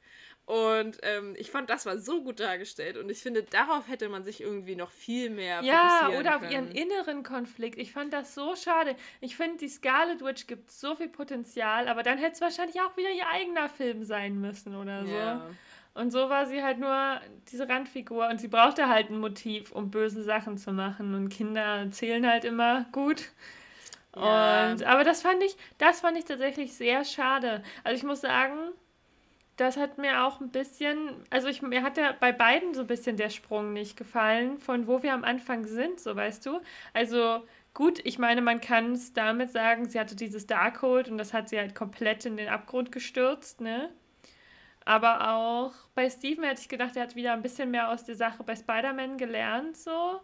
S1: und ähm, ich fand, das war so gut dargestellt. Und ich finde, darauf hätte man sich irgendwie noch viel mehr
S2: Ja, oder auf ihren inneren Konflikt. Ich fand das so schade. Ich finde, die Scarlet Witch gibt so viel Potenzial, aber dann hätte es wahrscheinlich auch wieder ihr eigener Film sein müssen oder so. Ja. Und so war sie halt nur diese Randfigur und sie brauchte halt ein Motiv, um böse Sachen zu machen. Und Kinder zählen halt immer gut. Ja. Und, aber das fand ich, das fand ich tatsächlich sehr schade. Also ich muss sagen, das hat mir auch ein bisschen, also ich, mir hat ja bei beiden so ein bisschen der Sprung nicht gefallen, von wo wir am Anfang sind, so weißt du. Also gut, ich meine, man kann es damit sagen, sie hatte dieses Darkhold und das hat sie halt komplett in den Abgrund gestürzt, ne? Aber auch bei Steven hätte ich gedacht, er hat wieder ein bisschen mehr aus der Sache bei Spider-Man gelernt, so.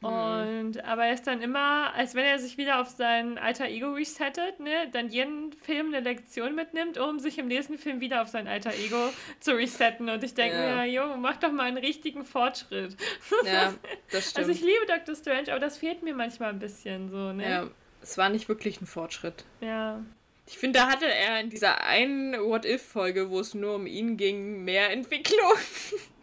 S2: Mhm. Und aber er ist dann immer, als wenn er sich wieder auf sein alter Ego resettet, ne, dann jeden Film eine Lektion mitnimmt, um sich im nächsten Film wieder auf sein alter Ego zu resetten. Und ich denke ja. mir, Junge, mach doch mal einen richtigen Fortschritt. Ja, das *laughs* stimmt. Also ich liebe Doctor Strange, aber das fehlt mir manchmal ein bisschen so, ne? Ja,
S1: es war nicht wirklich ein Fortschritt. Ja. Ich finde, da hatte er in dieser einen What-If-Folge, wo es nur um ihn ging, mehr Entwicklung. *laughs*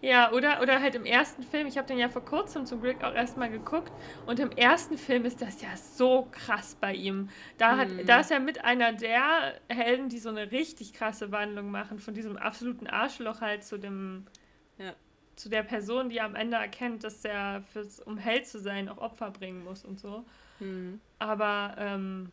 S2: Ja, oder, oder halt im ersten Film, ich habe den ja vor kurzem zum Glück auch erstmal geguckt und im ersten Film ist das ja so krass bei ihm. Da, hat, mhm. da ist er mit einer der Helden, die so eine richtig krasse Wandlung machen, von diesem absoluten Arschloch halt zu dem, ja. zu der Person, die am Ende erkennt, dass er fürs, um Held zu sein auch Opfer bringen muss und so. Mhm. Aber ähm,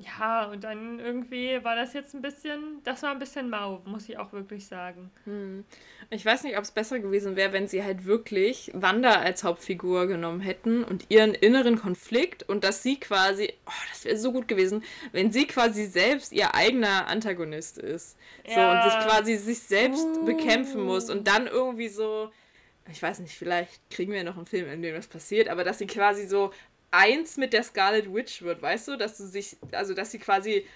S2: ja, und dann irgendwie war das jetzt ein bisschen, das war ein bisschen mau, muss ich auch wirklich sagen.
S1: Hm. Ich weiß nicht, ob es besser gewesen wäre, wenn sie halt wirklich Wanda als Hauptfigur genommen hätten und ihren inneren Konflikt und dass sie quasi, oh, das wäre so gut gewesen, wenn sie quasi selbst ihr eigener Antagonist ist. Ja. So und sich quasi sich selbst uh. bekämpfen muss und dann irgendwie so, ich weiß nicht, vielleicht kriegen wir noch einen Film, in dem das passiert, aber dass sie quasi so eins mit der Scarlet Witch wird, weißt du, dass du sich, also dass sie quasi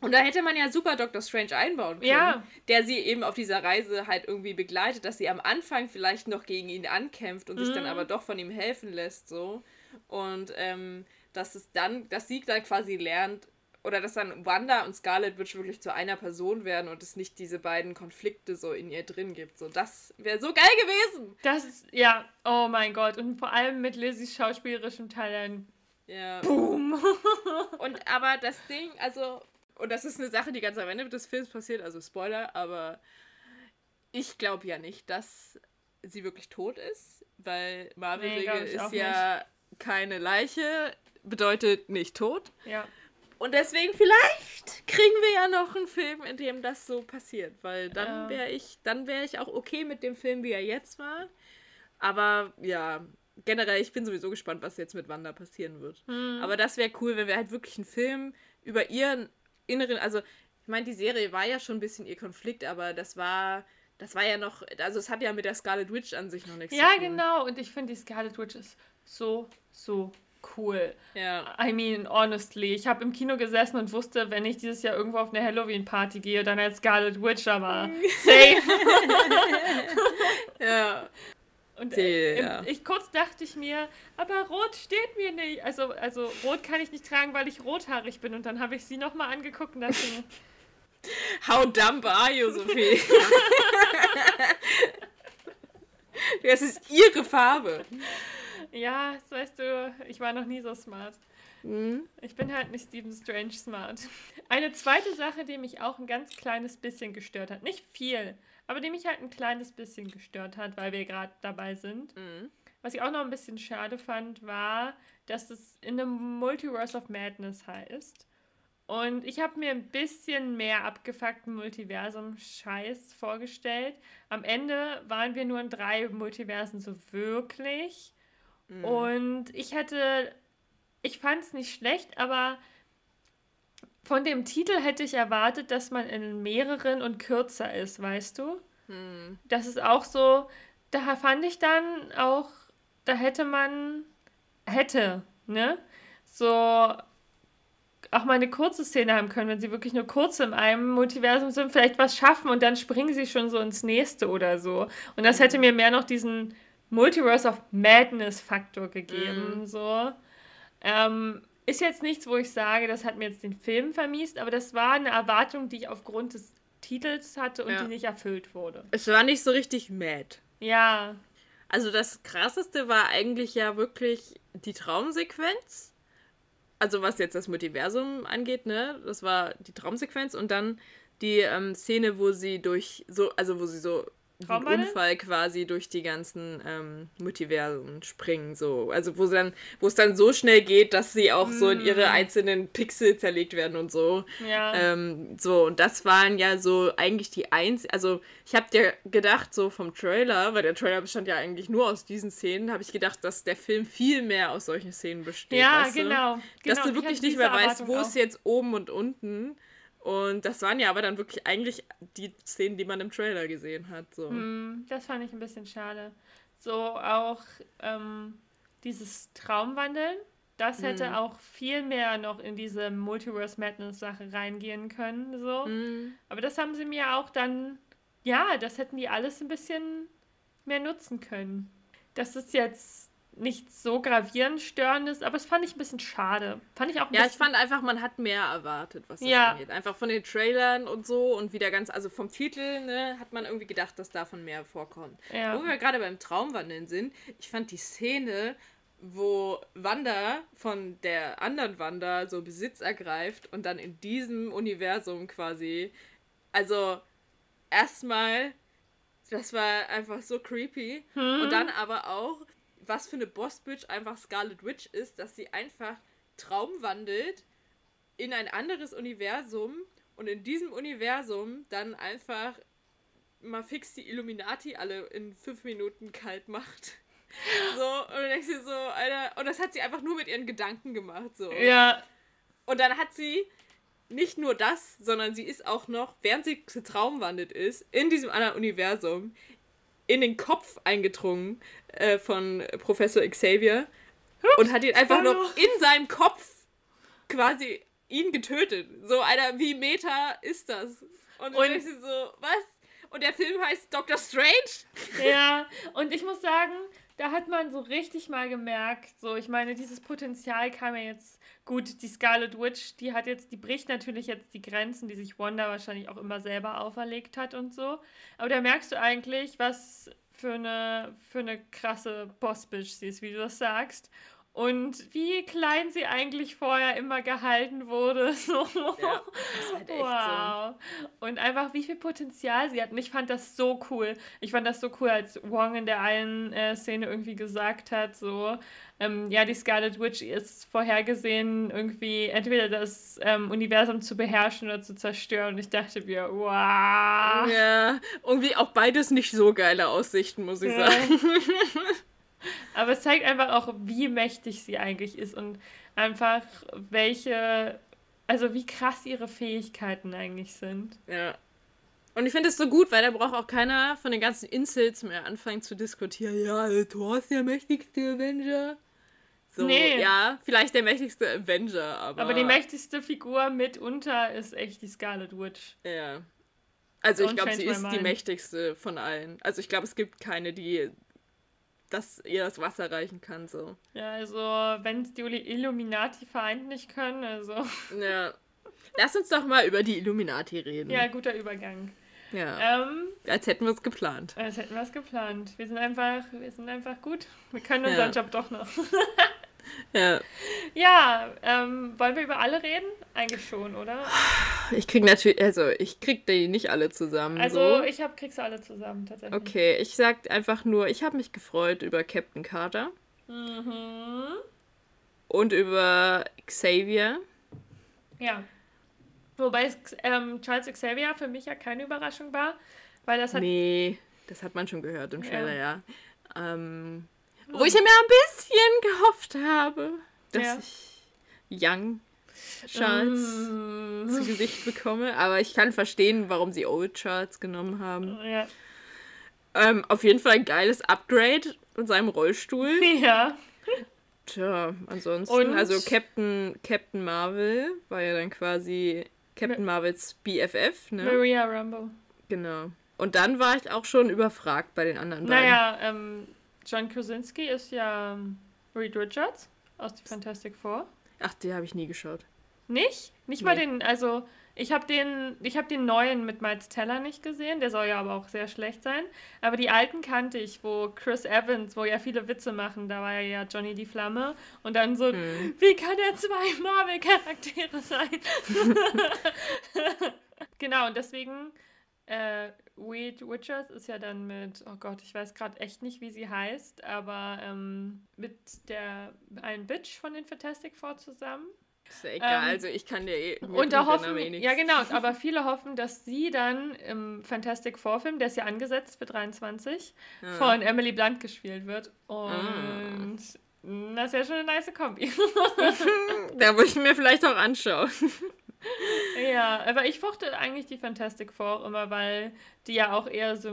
S1: Und da hätte man ja super Doctor Strange einbauen können, ja. der sie eben auf dieser Reise halt irgendwie begleitet, dass sie am Anfang vielleicht noch gegen ihn ankämpft und mhm. sich dann mhm. aber doch von ihm helfen lässt, so. Und ähm, dass es dann, dass sie dann quasi lernt, oder dass dann Wanda und Scarlet Witch wirklich zu einer Person werden und es nicht diese beiden Konflikte so in ihr drin gibt. So, das wäre so geil gewesen.
S2: Das ist, ja, oh mein Gott. Und vor allem mit Lizzies schauspielerischem Talent. Ja.
S1: Boom. *laughs* und aber das Ding, also, und das ist eine Sache, die ganz am Ende des Films passiert, also Spoiler, aber ich glaube ja nicht, dass sie wirklich tot ist, weil Marvel-Regel nee, ist ja nicht. keine Leiche, bedeutet nicht tot. Ja. Und deswegen vielleicht kriegen wir ja noch einen Film, in dem das so passiert, weil dann wäre ich, dann wäre ich auch okay mit dem Film, wie er jetzt war. Aber ja, generell, ich bin sowieso gespannt, was jetzt mit Wanda passieren wird. Hm. Aber das wäre cool, wenn wir halt wirklich einen Film über ihren inneren, also ich meine, die Serie war ja schon ein bisschen ihr Konflikt, aber das war, das war ja noch, also es hat ja mit der Scarlet Witch an sich noch nichts
S2: ja, zu tun. Ja, genau. Und ich finde, die Scarlet Witch ist so, so cool. Ja. I mean, honestly, ich habe im Kino gesessen und wusste, wenn ich dieses Jahr irgendwo auf eine Halloween-Party gehe, dann als Scarlet Witch, aber *laughs* safe. ja. Und äh, ja. ich kurz dachte ich mir, aber rot steht mir nicht. Also, also rot kann ich nicht tragen, weil ich rothaarig bin. Und dann habe ich sie nochmal angeguckt und dachte mir, *laughs*
S1: How dumb are you, Sophie? *laughs* das ist ihre Farbe.
S2: Ja, das weißt du, ich war noch nie so smart. Mhm. Ich bin halt nicht Stephen Strange smart. Eine zweite Sache, die mich auch ein ganz kleines bisschen gestört hat, nicht viel, aber die mich halt ein kleines bisschen gestört hat, weil wir gerade dabei sind. Mhm. Was ich auch noch ein bisschen schade fand, war, dass es in einem Multiverse of Madness heißt. Und ich habe mir ein bisschen mehr abgefuckten Multiversum-Scheiß vorgestellt. Am Ende waren wir nur in drei Multiversen so wirklich. Mhm. Und ich hätte, ich fand es nicht schlecht, aber von dem Titel hätte ich erwartet, dass man in mehreren und kürzer ist, weißt du? Mhm. Das ist auch so, da fand ich dann auch, da hätte man, hätte, ne? So auch mal eine kurze Szene haben können, wenn sie wirklich nur kurz in einem Multiversum sind, vielleicht was schaffen und dann springen sie schon so ins nächste oder so. Und das hätte mir mehr noch diesen Multiverse of Madness Faktor gegeben. Mhm. So. Ähm, ist jetzt nichts, wo ich sage, das hat mir jetzt den Film vermiest, aber das war eine Erwartung, die ich aufgrund des Titels hatte und ja. die nicht erfüllt wurde.
S1: Es war nicht so richtig mad. Ja. Also das krasseste war eigentlich ja wirklich die Traumsequenz. Also was jetzt das Multiversum angeht, ne? Das war die Traumsequenz und dann die ähm, Szene, wo sie durch so, also wo sie so Unfall quasi durch die ganzen ähm, Multiversen springen, so. Also wo dann, wo es dann so schnell geht, dass sie auch mm. so in ihre mm. einzelnen Pixel zerlegt werden und so. Ja. Ähm, so, und das waren ja so eigentlich die eins, also ich habe dir gedacht, so vom Trailer, weil der Trailer bestand ja eigentlich nur aus diesen Szenen, habe ich gedacht, dass der Film viel mehr aus solchen Szenen besteht. Ja, genau, genau. Dass du genau, wirklich nicht mehr weißt, wo ist jetzt oben und unten. Und das waren ja aber dann wirklich eigentlich die Szenen, die man im Trailer gesehen hat. So.
S2: Mm, das fand ich ein bisschen schade. So auch ähm, dieses Traumwandeln, das hätte mm. auch viel mehr noch in diese Multiverse Madness Sache reingehen können. So. Mm. Aber das haben sie mir auch dann, ja, das hätten die alles ein bisschen mehr nutzen können. Das ist jetzt nichts so gravierend störendes, aber es fand ich ein bisschen schade. Fand ich auch
S1: Ja, ich fand einfach, man hat mehr erwartet, was das ja. angeht. Einfach von den Trailern und so und wieder ganz, also vom Titel, ne, hat man irgendwie gedacht, dass davon mehr vorkommt. Ja. Wo wir gerade beim Traumwandeln sind, ich fand die Szene, wo Wanda von der anderen Wanda so Besitz ergreift und dann in diesem Universum quasi, also erstmal, das war einfach so creepy hm. und dann aber auch was für eine Bossbitch einfach Scarlet Witch ist, dass sie einfach traumwandelt in ein anderes Universum und in diesem Universum dann einfach mal fix die Illuminati alle in fünf Minuten kalt macht. *gasps* So, und dann denkst du so, Alter, und das hat sie einfach nur mit ihren Gedanken gemacht, so. Ja. Und dann hat sie nicht nur das, sondern sie ist auch noch, während sie getraumwandelt ist, in diesem anderen Universum, in den Kopf eingedrungen äh, von Professor Xavier und hat ihn einfach noch in seinem Kopf quasi ihn getötet. So einer, wie Meta ist das? Und, und ich so, was? Und der Film heißt Doctor Strange?
S2: Ja, *laughs* und ich muss sagen, da hat man so richtig mal gemerkt, so, ich meine, dieses Potenzial kam ja jetzt gut. Die Scarlet Witch, die hat jetzt, die bricht natürlich jetzt die Grenzen, die sich Wanda wahrscheinlich auch immer selber auferlegt hat und so. Aber da merkst du eigentlich, was für eine, für eine krasse Bossbitch sie ist, wie du das sagst und wie klein sie eigentlich vorher immer gehalten wurde. *laughs* So. Ja, halt echt wow. So. Und einfach, wie viel Potenzial sie hat. Und ich fand das so cool. Ich fand das so cool, als Wong in der einen äh, Szene irgendwie gesagt hat, so, ähm, ja, die Scarlet Witch ist vorhergesehen, irgendwie entweder das ähm, Universum zu beherrschen oder zu zerstören. Und ich dachte mir, wow.
S1: Ja, irgendwie auch beides nicht so geile Aussichten, muss ich ja. sagen. *laughs*
S2: Aber es zeigt einfach auch, wie mächtig sie eigentlich ist und einfach welche, also wie krass ihre Fähigkeiten eigentlich sind.
S1: Ja. Und ich finde es so gut, weil da braucht auch keiner von den ganzen Insels mehr anfangen zu diskutieren. Ja, Thor ist der mächtigste Avenger. So, nee. ja, vielleicht der mächtigste Avenger, aber.
S2: Aber die mächtigste Figur mitunter ist echt die Scarlet Witch.
S1: Ja. Also ich glaube, sie ist die mächtigste von allen. Also ich glaube, es gibt keine, die dass ihr das Wasser reichen kann, so.
S2: Ja, also, wenn es die Illuminati vereint nicht können, also.
S1: Ja. Lass uns doch mal über die Illuminati reden.
S2: Ja, guter Übergang.
S1: Ja. Ähm, als hätten wir es geplant.
S2: Als hätten wir es geplant. Wir sind einfach, wir sind einfach gut. Wir können unseren ja. Job doch noch. *laughs* *laughs* Ja. Ja, ähm, wollen wir über alle reden? Eigentlich schon, oder?
S1: Ich krieg natürlich, also ich krieg die nicht alle zusammen.
S2: Also so. ich hab, krieg sie alle zusammen tatsächlich.
S1: Okay, ich sag einfach nur, ich habe mich gefreut über Captain Carter. Mhm. Und über Xavier.
S2: Ja. Wobei ähm, Charles Xavier für mich ja keine Überraschung war, weil das hat.
S1: Nee, das hat man schon gehört im Trailer, ja. ja. Ähm, wo ich mir ein bisschen gehofft habe, dass ja. ich Young Charles mm. zu Gesicht bekomme. Aber ich kann verstehen, warum sie Old Charles genommen haben. Ja. Ähm, auf jeden Fall ein geiles Upgrade in seinem Rollstuhl. *laughs* Ja. Tja, ansonsten, Und? also Captain, Captain Marvel war ja dann quasi Captain Marvels BFF, ne?
S2: Maria Rambo.
S1: Genau. Und dann war ich auch schon überfragt bei den anderen
S2: beiden. Naja, ähm, John Krasinski ist ja ähm, Reed Richards aus die Fantastic Four.
S1: Ach, die habe ich nie geschaut.
S2: Nicht? Nicht nee. mal den, also ich habe den, ich habe den neuen mit Miles Teller nicht gesehen, der soll ja aber auch sehr schlecht sein. Aber die alten kannte ich, wo Chris Evans, wo ja viele Witze machen, da war ja Johnny die Flamme und dann so, hm. wie kann er zwei Marvel-Charaktere sein? *laughs* genau, und deswegen äh, Reed Richards ist ja dann mit, oh Gott, ich weiß gerade echt nicht, wie sie heißt, aber ähm, mit der einen Bitch von den Fantastic Four zusammen.
S1: Ist ja egal, ähm, also ich kann dir eh.
S2: Und da hoffen, eh ja genau, *laughs* aber viele hoffen, dass sie dann im Fantastic Four Film, der ist ja angesetzt für 23, ah. von Emily Blunt gespielt wird. Und ah. das ist ja schon eine nice Kombi. *laughs* *laughs*
S1: da würde ich mir vielleicht auch anschauen.
S2: Ja, aber ich mochte eigentlich die Fantastic Four immer, weil die ja auch eher so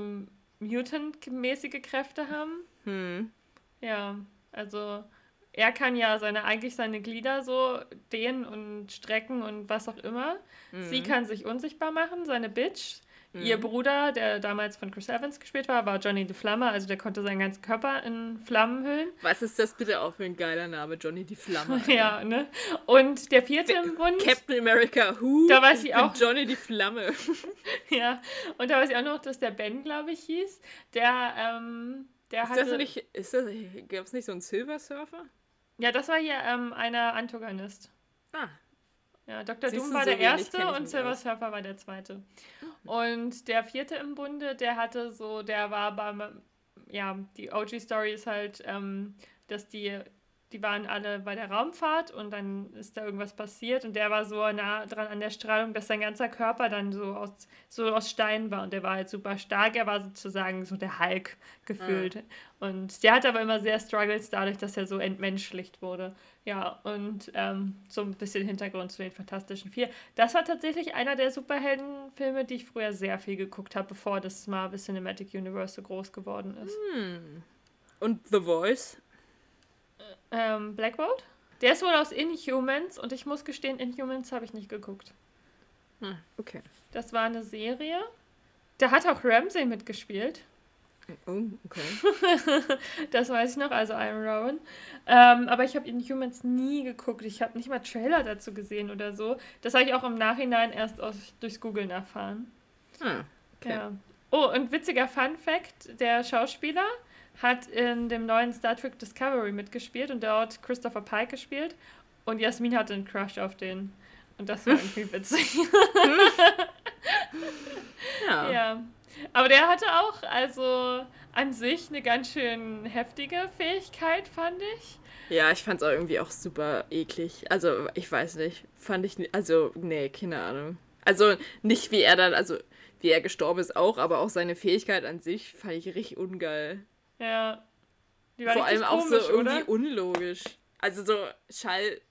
S2: Mutant-mäßige Kräfte haben. Hm. Ja, also er kann ja seine eigentlich seine Glieder so dehnen und strecken und was auch immer. Mhm. Sie kann sich unsichtbar machen, seine Bitch. Mhm. Ihr Bruder, der damals von Chris Evans gespielt war, war Johnny the Flamme, also der konnte seinen ganzen Körper in Flammen hüllen.
S1: Was ist das bitte auch für ein geiler Name, Johnny die Flamme? *laughs*
S2: ja, ne? Und der vierte im Bund.
S1: Captain America, who?
S2: Da weiß ich auch.
S1: Johnny die Flamme. *laughs*
S2: ja, und da weiß ich auch noch, dass der Ben, glaube ich, hieß. Der, ähm, der
S1: ist hatte. Das nicht, ist das, gab es nicht so einen Silver Surfer?
S2: Ja, das war hier ähm, einer Antagonist. Ah, ja, Dr. Siehst Doom war so der erste und Silver aus. Surfer war der zweite. Und der vierte im Bunde, der hatte so, der war beim, ja, die OG-Story ist halt, ähm, dass die die waren alle bei der Raumfahrt und dann ist da irgendwas passiert und der war so nah dran an der Strahlung, dass sein ganzer Körper dann so aus, so aus Stein war und der war halt super stark. Er war sozusagen so der Hulk gefühlt. Mhm. Und der hatte aber immer sehr Struggles dadurch, dass er so entmenschlicht wurde. Ja, und ähm, so ein bisschen Hintergrund zu den Fantastischen Vier. Das war tatsächlich einer der Superheldenfilme, die ich früher sehr viel geguckt habe, bevor das Marvel Cinematic Universe so groß geworden ist.
S1: Hm. Und The Voice?
S2: Ähm, Black Bolt? Der ist wohl aus Inhumans und ich muss gestehen, Inhumans habe ich nicht geguckt.
S1: Hm, okay.
S2: Das war eine Serie. Da hat auch Ramsey mitgespielt.
S1: Oh, okay. *laughs*
S2: das weiß ich noch, also Iron Rowan. Ähm, aber ich habe Inhumans nie geguckt. Ich habe nicht mal Trailer dazu gesehen oder so. Das habe ich auch im Nachhinein erst aus, durchs Googlen erfahren.
S1: Hm, okay.
S2: Ja. Oh, und witziger Fun Fact: Der Schauspieler hat in dem neuen Star Trek Discovery mitgespielt und dort Christopher Pike gespielt. Und Jasmin hatte einen Crush auf den. Und das war *laughs* irgendwie witzig. *laughs* ja. ja. Aber der hatte auch, also an sich eine ganz schön heftige Fähigkeit, fand ich.
S1: Ja, ich fand es auch irgendwie auch super eklig. Also, ich weiß nicht. Fand ich, also, nee, keine Ahnung. Also, nicht wie er dann, also, wie er gestorben ist auch, aber auch seine Fähigkeit an sich fand ich richtig ungeil.
S2: Ja.
S1: Vor allem auch komisch, so irgendwie oder? unlogisch. Also, so Schall.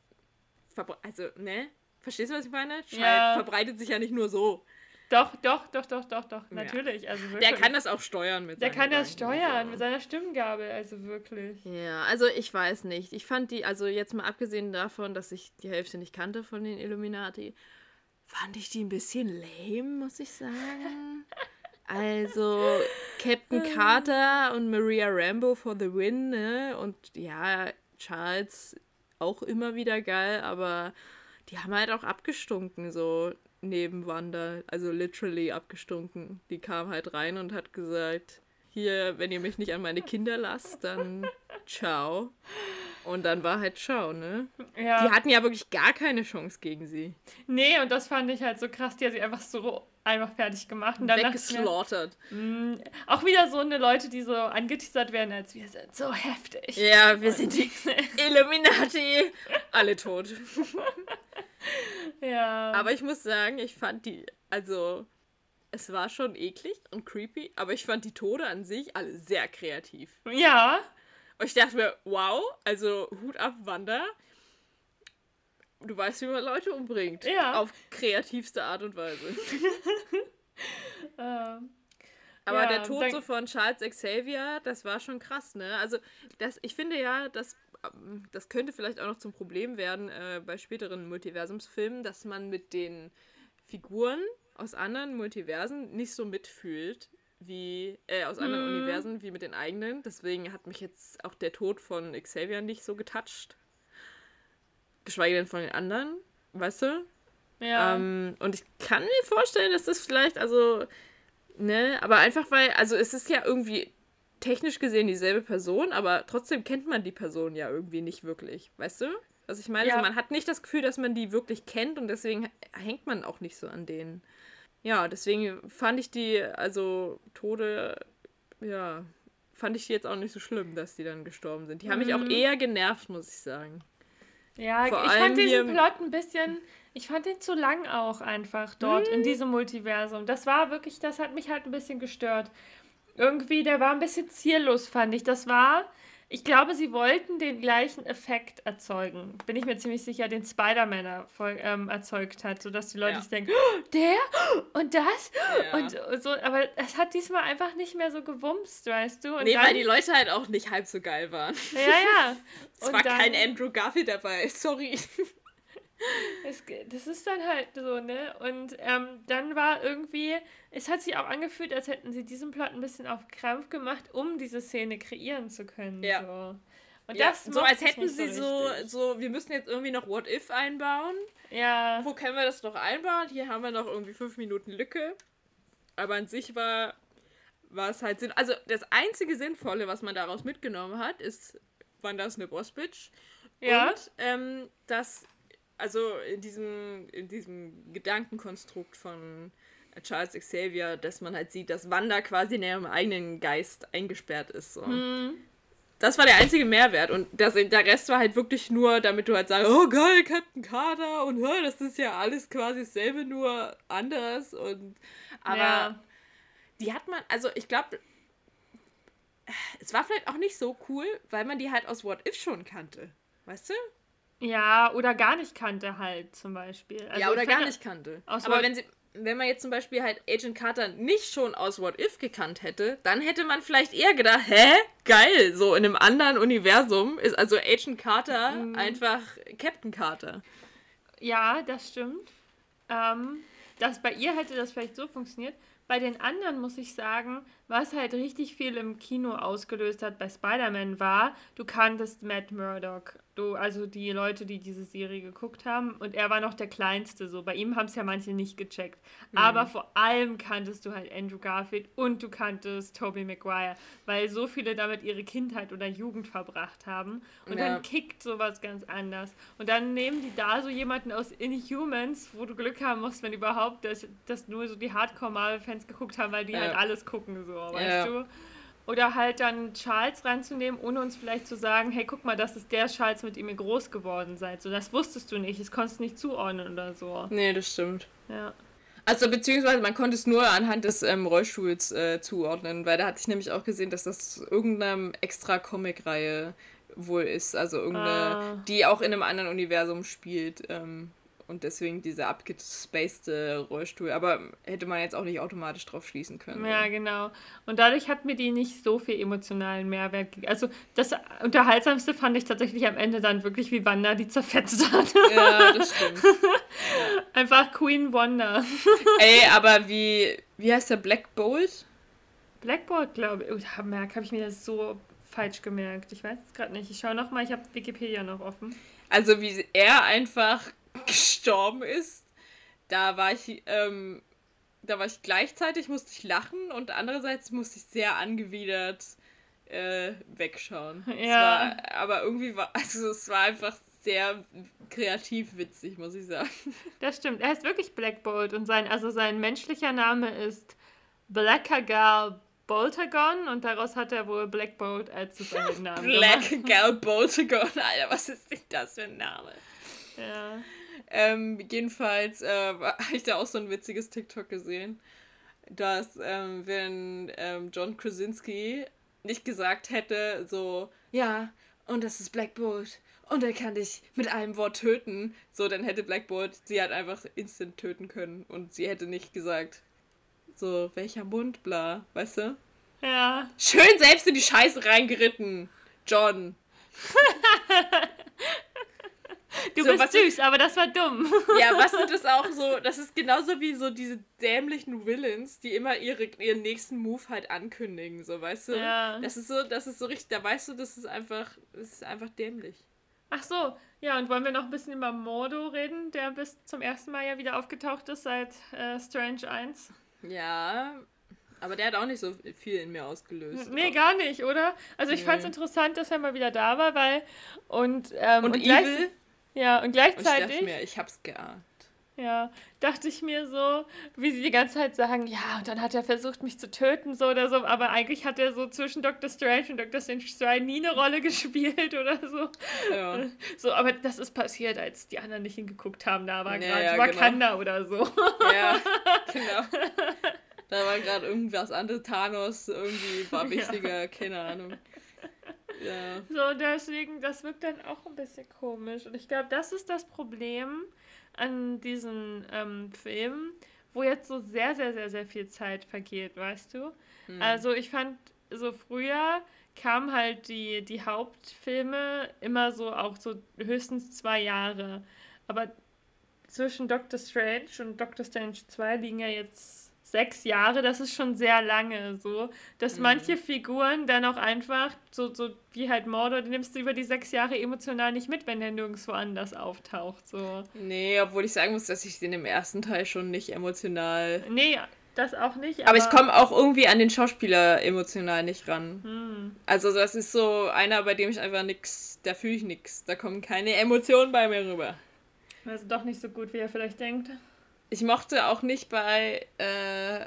S1: Also, ne? Verstehst du, was ich meine? Schall ja. verbreitet sich ja nicht nur so.
S2: Doch, doch, doch, doch, doch, doch, natürlich. Ja. Also
S1: wirklich. Der kann das auch steuern mit
S2: Der kann das steuern mit seiner Stimmgabel, also wirklich.
S1: Ja, also ich weiß nicht. Ich fand die, also jetzt mal abgesehen davon, dass ich die Hälfte nicht kannte von den Illuminati, fand ich die ein bisschen lame, muss ich sagen. *laughs* Also Captain Carter und Maria Rambo for the win, ne? Und ja, Charles auch immer wieder geil, aber die haben halt auch abgestunken, so neben Wanda, also literally abgestunken. Die kam halt rein und hat gesagt, hier, wenn ihr mich nicht an meine Kinder lasst, dann ciao. Und dann war halt ciao, ne? Ja. Die hatten ja wirklich gar keine Chance gegen sie.
S2: Nee, und das fand ich halt so krass. Die hat sie einfach so einfach fertig gemacht. Und
S1: dann Weggeslaughtert.
S2: Mm, auch wieder so eine Leute, die so angeteasert werden, als wir sind so heftig.
S1: Ja, wir und sind die *laughs* Illuminati. Alle tot. *laughs* *laughs*
S2: ja.
S1: Aber ich muss sagen, ich fand die, also es war schon eklig und creepy, aber ich fand die Tode an sich alle sehr kreativ.
S2: Ja.
S1: Und ich dachte mir, wow, also Hut ab, Wanda. Du weißt, wie man Leute umbringt.
S2: Ja.
S1: Auf kreativste Art und Weise. *laughs*
S2: ähm,
S1: aber ja, der Tod so von Charles Xavier, das war schon krass, ne? Also, das, ich finde ja, das, das könnte vielleicht auch noch zum Problem werden äh, bei späteren Multiversumsfilmen, dass man mit den Figuren aus anderen Multiversen nicht so mitfühlt, wie, äh, aus anderen mm. Universen wie mit den eigenen. Deswegen hat mich jetzt auch der Tod von Xavier nicht so getoucht. Geschweige denn von den anderen, weißt du?
S2: Ja.
S1: Ähm, und ich kann mir vorstellen, dass das vielleicht, also, ne, aber einfach weil, also es ist ja irgendwie technisch gesehen dieselbe Person, aber trotzdem kennt man die Person ja irgendwie nicht wirklich, weißt du? Also ich meine, ja. also man hat nicht das Gefühl, dass man die wirklich kennt und deswegen hängt man auch nicht so an denen. Ja, deswegen fand ich die, also Tode, ja, fand ich die jetzt auch nicht so schlimm, dass die dann gestorben sind. Die haben mhm. mich auch mhm. eher genervt, muss ich sagen.
S2: Ja, Vor ich fand diesen Plot ein bisschen, ich fand den zu lang auch einfach dort mhm. in diesem Multiversum. Das war wirklich, das hat mich halt ein bisschen gestört. Irgendwie, der war ein bisschen ziellos, fand ich. Das war, ich glaube, sie wollten den gleichen Effekt erzeugen. Bin ich mir ziemlich sicher, den Spider-Man ähm, erzeugt hat, sodass die Leute ja. sich denken, oh, der und das ja. und so. Aber es hat diesmal einfach nicht mehr so gewumst, weißt du? Und
S1: nee, dann, weil die Leute halt auch nicht halb so geil waren.
S2: Ja, ja. *laughs*
S1: es war dann, kein Andrew Garfield dabei, sorry.
S2: Es, das ist dann halt so, ne? Und ähm, dann war irgendwie, es hat sich auch angefühlt, als hätten sie diesen Plot ein bisschen auf Krampf gemacht, um diese Szene kreieren zu können.
S1: Ja.
S2: So.
S1: Und ja, das so als hätten sie so, so, wir müssen jetzt irgendwie noch What If einbauen.
S2: Ja.
S1: Wo können wir das noch einbauen? Hier haben wir noch irgendwie fünf Minuten Lücke. Aber an sich war, war es halt Sinn. Also das einzige Sinnvolle, was man daraus mitgenommen hat, ist, wann das eine Boss-Bitch.
S2: Ja.
S1: Und ähm, dass also in diesem, in diesem Gedankenkonstrukt von Charles Xavier, dass man halt sieht, dass Wanda quasi in ihrem eigenen Geist eingesperrt ist. So.
S2: Hm.
S1: Das war der einzige Mehrwert. Und das, der Rest war halt wirklich nur, damit du halt sagst, oh geil, Captain Carter und hör, das ist ja alles quasi dasselbe, nur anders. Und aber ja. die hat man, also ich glaube, es war vielleicht auch nicht so cool, weil man die halt aus What If schon kannte. Weißt du?
S2: Ja, oder gar nicht kannte halt zum Beispiel.
S1: Also ja, oder gar nicht kannte. Aber wenn sie, wenn man jetzt zum Beispiel halt Agent Carter nicht schon aus What If gekannt hätte, dann hätte man vielleicht eher gedacht, hä? Geil, so in einem anderen Universum ist also Agent Carter mhm. einfach Captain Carter.
S2: Ja, das stimmt. Ähm, das, bei ihr hätte das vielleicht so funktioniert. Bei den anderen muss ich sagen, was halt richtig viel im Kino ausgelöst hat bei Spider-Man war, du kanntest Matt Murdock du, also die Leute, die diese Serie geguckt haben. Und er war noch der Kleinste so. Bei ihm haben es ja manche nicht gecheckt. Mhm. Aber vor allem kanntest du halt Andrew Garfield und du kanntest Tobey Maguire, weil so viele damit ihre Kindheit oder Jugend verbracht haben. Und ja. dann kickt sowas ganz anders. Und dann nehmen die da so jemanden aus Inhumans, wo du Glück haben musst, wenn überhaupt, dass, dass nur so die Hardcore-Marvel-Fans geguckt haben, weil die ja. halt alles gucken, so, weißt ja. du? Oder halt dann Charles reinzunehmen, ohne uns vielleicht zu sagen, hey, guck mal, das ist der Charles, mit dem ihr groß geworden seid. So, das wusstest du nicht, das konntest du nicht zuordnen oder so.
S1: Nee, das stimmt. Ja. Also beziehungsweise man konnte es nur anhand des ähm, Rollstuhls äh, zuordnen, weil da hatte ich nämlich auch gesehen, dass das irgendeine extra Comic-Reihe wohl ist, also irgendeine, ah. die auch in einem anderen Universum spielt. Ähm, und deswegen dieser abgespacede Rollstuhl. Aber hätte man jetzt auch nicht automatisch drauf schließen können.
S2: Ja, oder? genau. Und dadurch hat mir die nicht so viel emotionalen Mehrwert gegeben. Also das Unterhaltsamste fand ich tatsächlich am Ende dann wirklich, wie Wanda die zerfetzt hat. Ja, das stimmt. *laughs* Einfach Queen Wanda. *laughs*
S1: Ey, aber wie, wie heißt der Black Bolt?
S2: Black Bolt, glaube ich. Oh, habe hab ich mir das so falsch gemerkt. Ich weiß es gerade nicht. Ich schaue nochmal, ich habe Wikipedia noch offen.
S1: Also wie er einfach gestorben ist, da war ich, ähm, da war ich gleichzeitig, musste ich lachen und andererseits musste ich sehr angewidert äh, wegschauen. Ja. War, aber irgendwie war, *laughs* also es war einfach sehr kreativ witzig, muss ich sagen.
S2: Das stimmt. Er ist wirklich Black Bolt und sein, also sein menschlicher Name ist Blackagal Boltagon und daraus hat er wohl Black Bolt als *laughs* Superheldennamen.
S1: Blackagal Boltagon, Alter, was ist denn das für ein Name? Ja. Ähm, jedenfalls äh, *laughs* habe ich da auch so ein witziges TikTok gesehen, dass ähm, wenn ähm, John Krasinski nicht gesagt hätte, so, ja, und das ist Black Bolt und er kann dich mit einem Wort töten, so, dann hätte Black Bolt sie halt einfach instant töten können und sie hätte nicht gesagt, so, welcher Mund, bla, weißt du? Ja. Schön selbst in die Scheiße reingeritten, John. *laughs*
S2: Du so, bist süß, aber das war dumm.
S1: Ja, was *laughs* sind das auch so? Das ist genauso wie so diese dämlichen Villains, die immer ihre, ihren nächsten Move halt ankündigen, so weißt du? Ja. Das ist so, das ist so richtig, da weißt du, das ist einfach, das ist einfach dämlich.
S2: Ach so, ja, und wollen wir noch ein bisschen über Mordo reden, der bis zum ersten Mal ja wieder aufgetaucht ist seit äh, Strange 1?
S1: Ja, aber der hat auch nicht so viel in mir ausgelöst.
S2: Nee, gar nicht, oder? Also ich nee. fand es interessant, dass er mal wieder da war, weil und ähm,
S1: und, und Evil
S2: ja, und gleichzeitig. Und
S1: ich dachte mir, ich hab's geahnt.
S2: Ja, dachte ich mir so, wie sie die ganze Zeit sagen, ja, und dann hat er versucht, mich zu töten, so oder so, aber eigentlich hat er so zwischen Dr. Strange und Dr. Strange 2 nie eine Rolle *laughs* gespielt oder so. Ja. So, aber das ist passiert, als die anderen nicht hingeguckt haben, da war ja, gerade ja, Wakanda genau. oder so. Ja, *laughs*
S1: genau. Da war gerade irgendwas anderes, Thanos irgendwie war wichtiger, keine Ahnung. *laughs*
S2: Ja. So, deswegen, das wirkt dann auch ein bisschen komisch. Und ich glaube, das ist das Problem an diesen ähm, Filmen, wo jetzt so sehr, sehr, sehr, sehr viel Zeit vergeht, weißt du? Hm. Also ich fand, so früher kamen halt die, die Hauptfilme immer so auch so höchstens zwei Jahre. Aber zwischen Doctor Strange und Doctor Strange 2 liegen ja jetzt sechs Jahre, das ist schon sehr lange so, dass mhm. manche Figuren dann auch einfach, so, so wie halt Mordor, die nimmst du über die sechs Jahre emotional nicht mit, wenn der nirgendwo anders auftaucht. So.
S1: Nee, obwohl ich sagen muss, dass ich den im ersten Teil schon nicht emotional.
S2: Nee, das auch nicht.
S1: Aber, aber ich komme auch irgendwie an den Schauspieler emotional nicht ran. Hm. Also das ist so einer, bei dem ich einfach nix, da fühle ich nichts. Da kommen keine Emotionen bei mir rüber.
S2: Also doch nicht so gut, wie er vielleicht denkt.
S1: Ich mochte auch nicht bei, äh,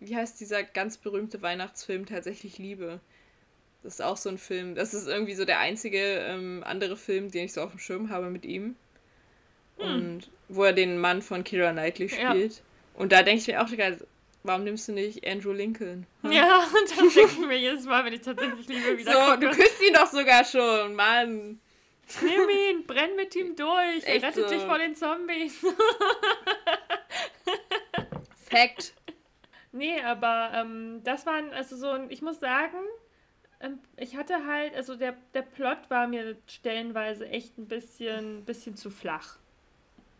S1: wie heißt dieser ganz berühmte Weihnachtsfilm tatsächlich Liebe. Das ist auch so ein Film. Das ist irgendwie so der einzige ähm, andere Film, den ich so auf dem Schirm habe mit ihm. Hm. Und wo er den Mann von Kira Knightley spielt. Ja. Und da denke ich mir auch, warum nimmst du nicht Andrew Lincoln?
S2: Hm? Ja, und *laughs* das denke ich mir jedes Mal, wenn ich tatsächlich Liebe wieder
S1: So, gucke. du küsst ihn doch sogar schon, Mann.
S2: Nimm ihn, brenn mit ihm durch. Er rettet so. dich vor den Zombies. *laughs* Fact. Nee, aber ähm, das waren, also so, ich muss sagen, ähm, ich hatte halt, also der, der Plot war mir stellenweise echt ein bisschen, bisschen zu flach.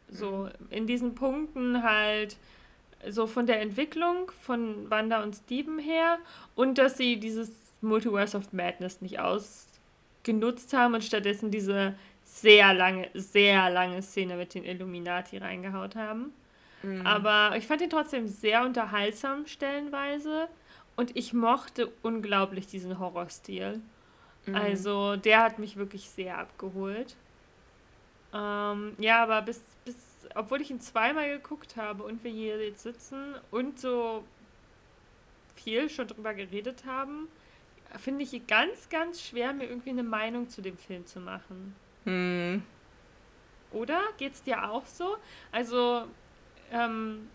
S2: So in diesen Punkten halt so von der Entwicklung von Wanda und Steven her und dass sie dieses Multiverse of Madness nicht ausgenutzt haben und stattdessen diese sehr lange, sehr lange Szene mit den Illuminati reingehaut haben. Mhm. Aber ich fand ihn trotzdem sehr unterhaltsam stellenweise und ich mochte unglaublich diesen Horrorstil. Mhm. Also der hat mich wirklich sehr abgeholt. Ähm, ja, aber bis, bis, obwohl ich ihn zweimal geguckt habe und wir hier jetzt sitzen und so viel schon drüber geredet haben, finde ich ganz, ganz schwer, mir irgendwie eine Meinung zu dem Film zu machen. Hm. Oder? Geht's dir auch so? Also, ähm,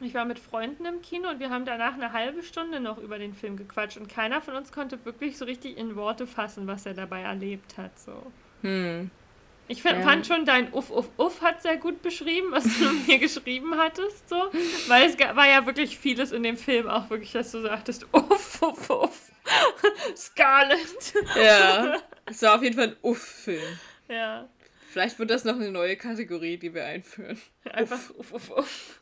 S2: ich war mit Freunden im Kino und wir haben danach eine halbe Stunde noch über den Film gequatscht und keiner von uns konnte wirklich so richtig in Worte fassen, was er dabei erlebt hat. So. Hm. Ich find, ja. fand schon dein Uff, Uff, Uff hat sehr gut beschrieben, was du *laughs* mir geschrieben hattest, so. Weil es war ja wirklich vieles in dem Film auch wirklich, dass du sagtest, *laughs* Uff, Uff, Uff. *laughs* Scarlett.
S1: Ja, es war auf jeden Fall ein Uff-Film. Ja. Vielleicht wird das noch eine neue Kategorie, die wir einführen. Einfach Uff, Uff, Uff.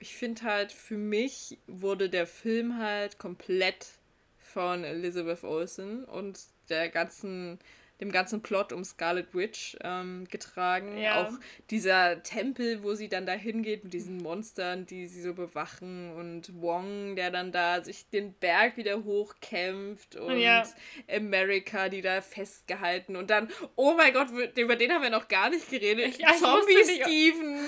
S1: Ich finde halt, für mich wurde der Film halt komplett von Elizabeth Olsen und der ganzen dem ganzen Plot um Scarlet Witch ähm, getragen. Ja. Auch dieser Tempel, wo sie dann da hingeht mit diesen Monstern, die sie so bewachen und Wong, der dann da sich den Berg wieder hochkämpft und ja. America, die da festgehalten und dann, oh mein Gott, über den haben wir noch gar nicht geredet. Ja, Zombie Steven.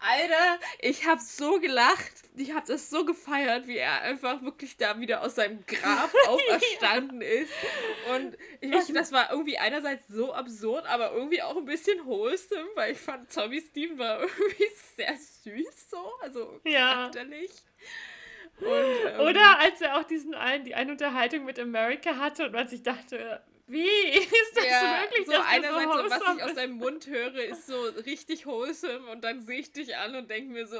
S1: Alter, ich hab so gelacht. Ich hab das so gefeiert, wie er einfach wirklich da wieder aus seinem Grab *laughs* auferstanden ist. Und ich weiß das war irgendwie einerseits so absurd, aber irgendwie auch ein bisschen wholesome, weil ich fand Zombie Steven war *laughs* irgendwie sehr süß so, also ja.
S2: Und, ähm, Oder als er auch diesen einen, die eine Unterhaltung mit America hatte und man sich dachte, wie *laughs* ist das ja,
S1: wirklich? So einerseits, so, was ich aus deinem Mund höre, ist so richtig wholesome und dann sehe ich dich an und denke mir so,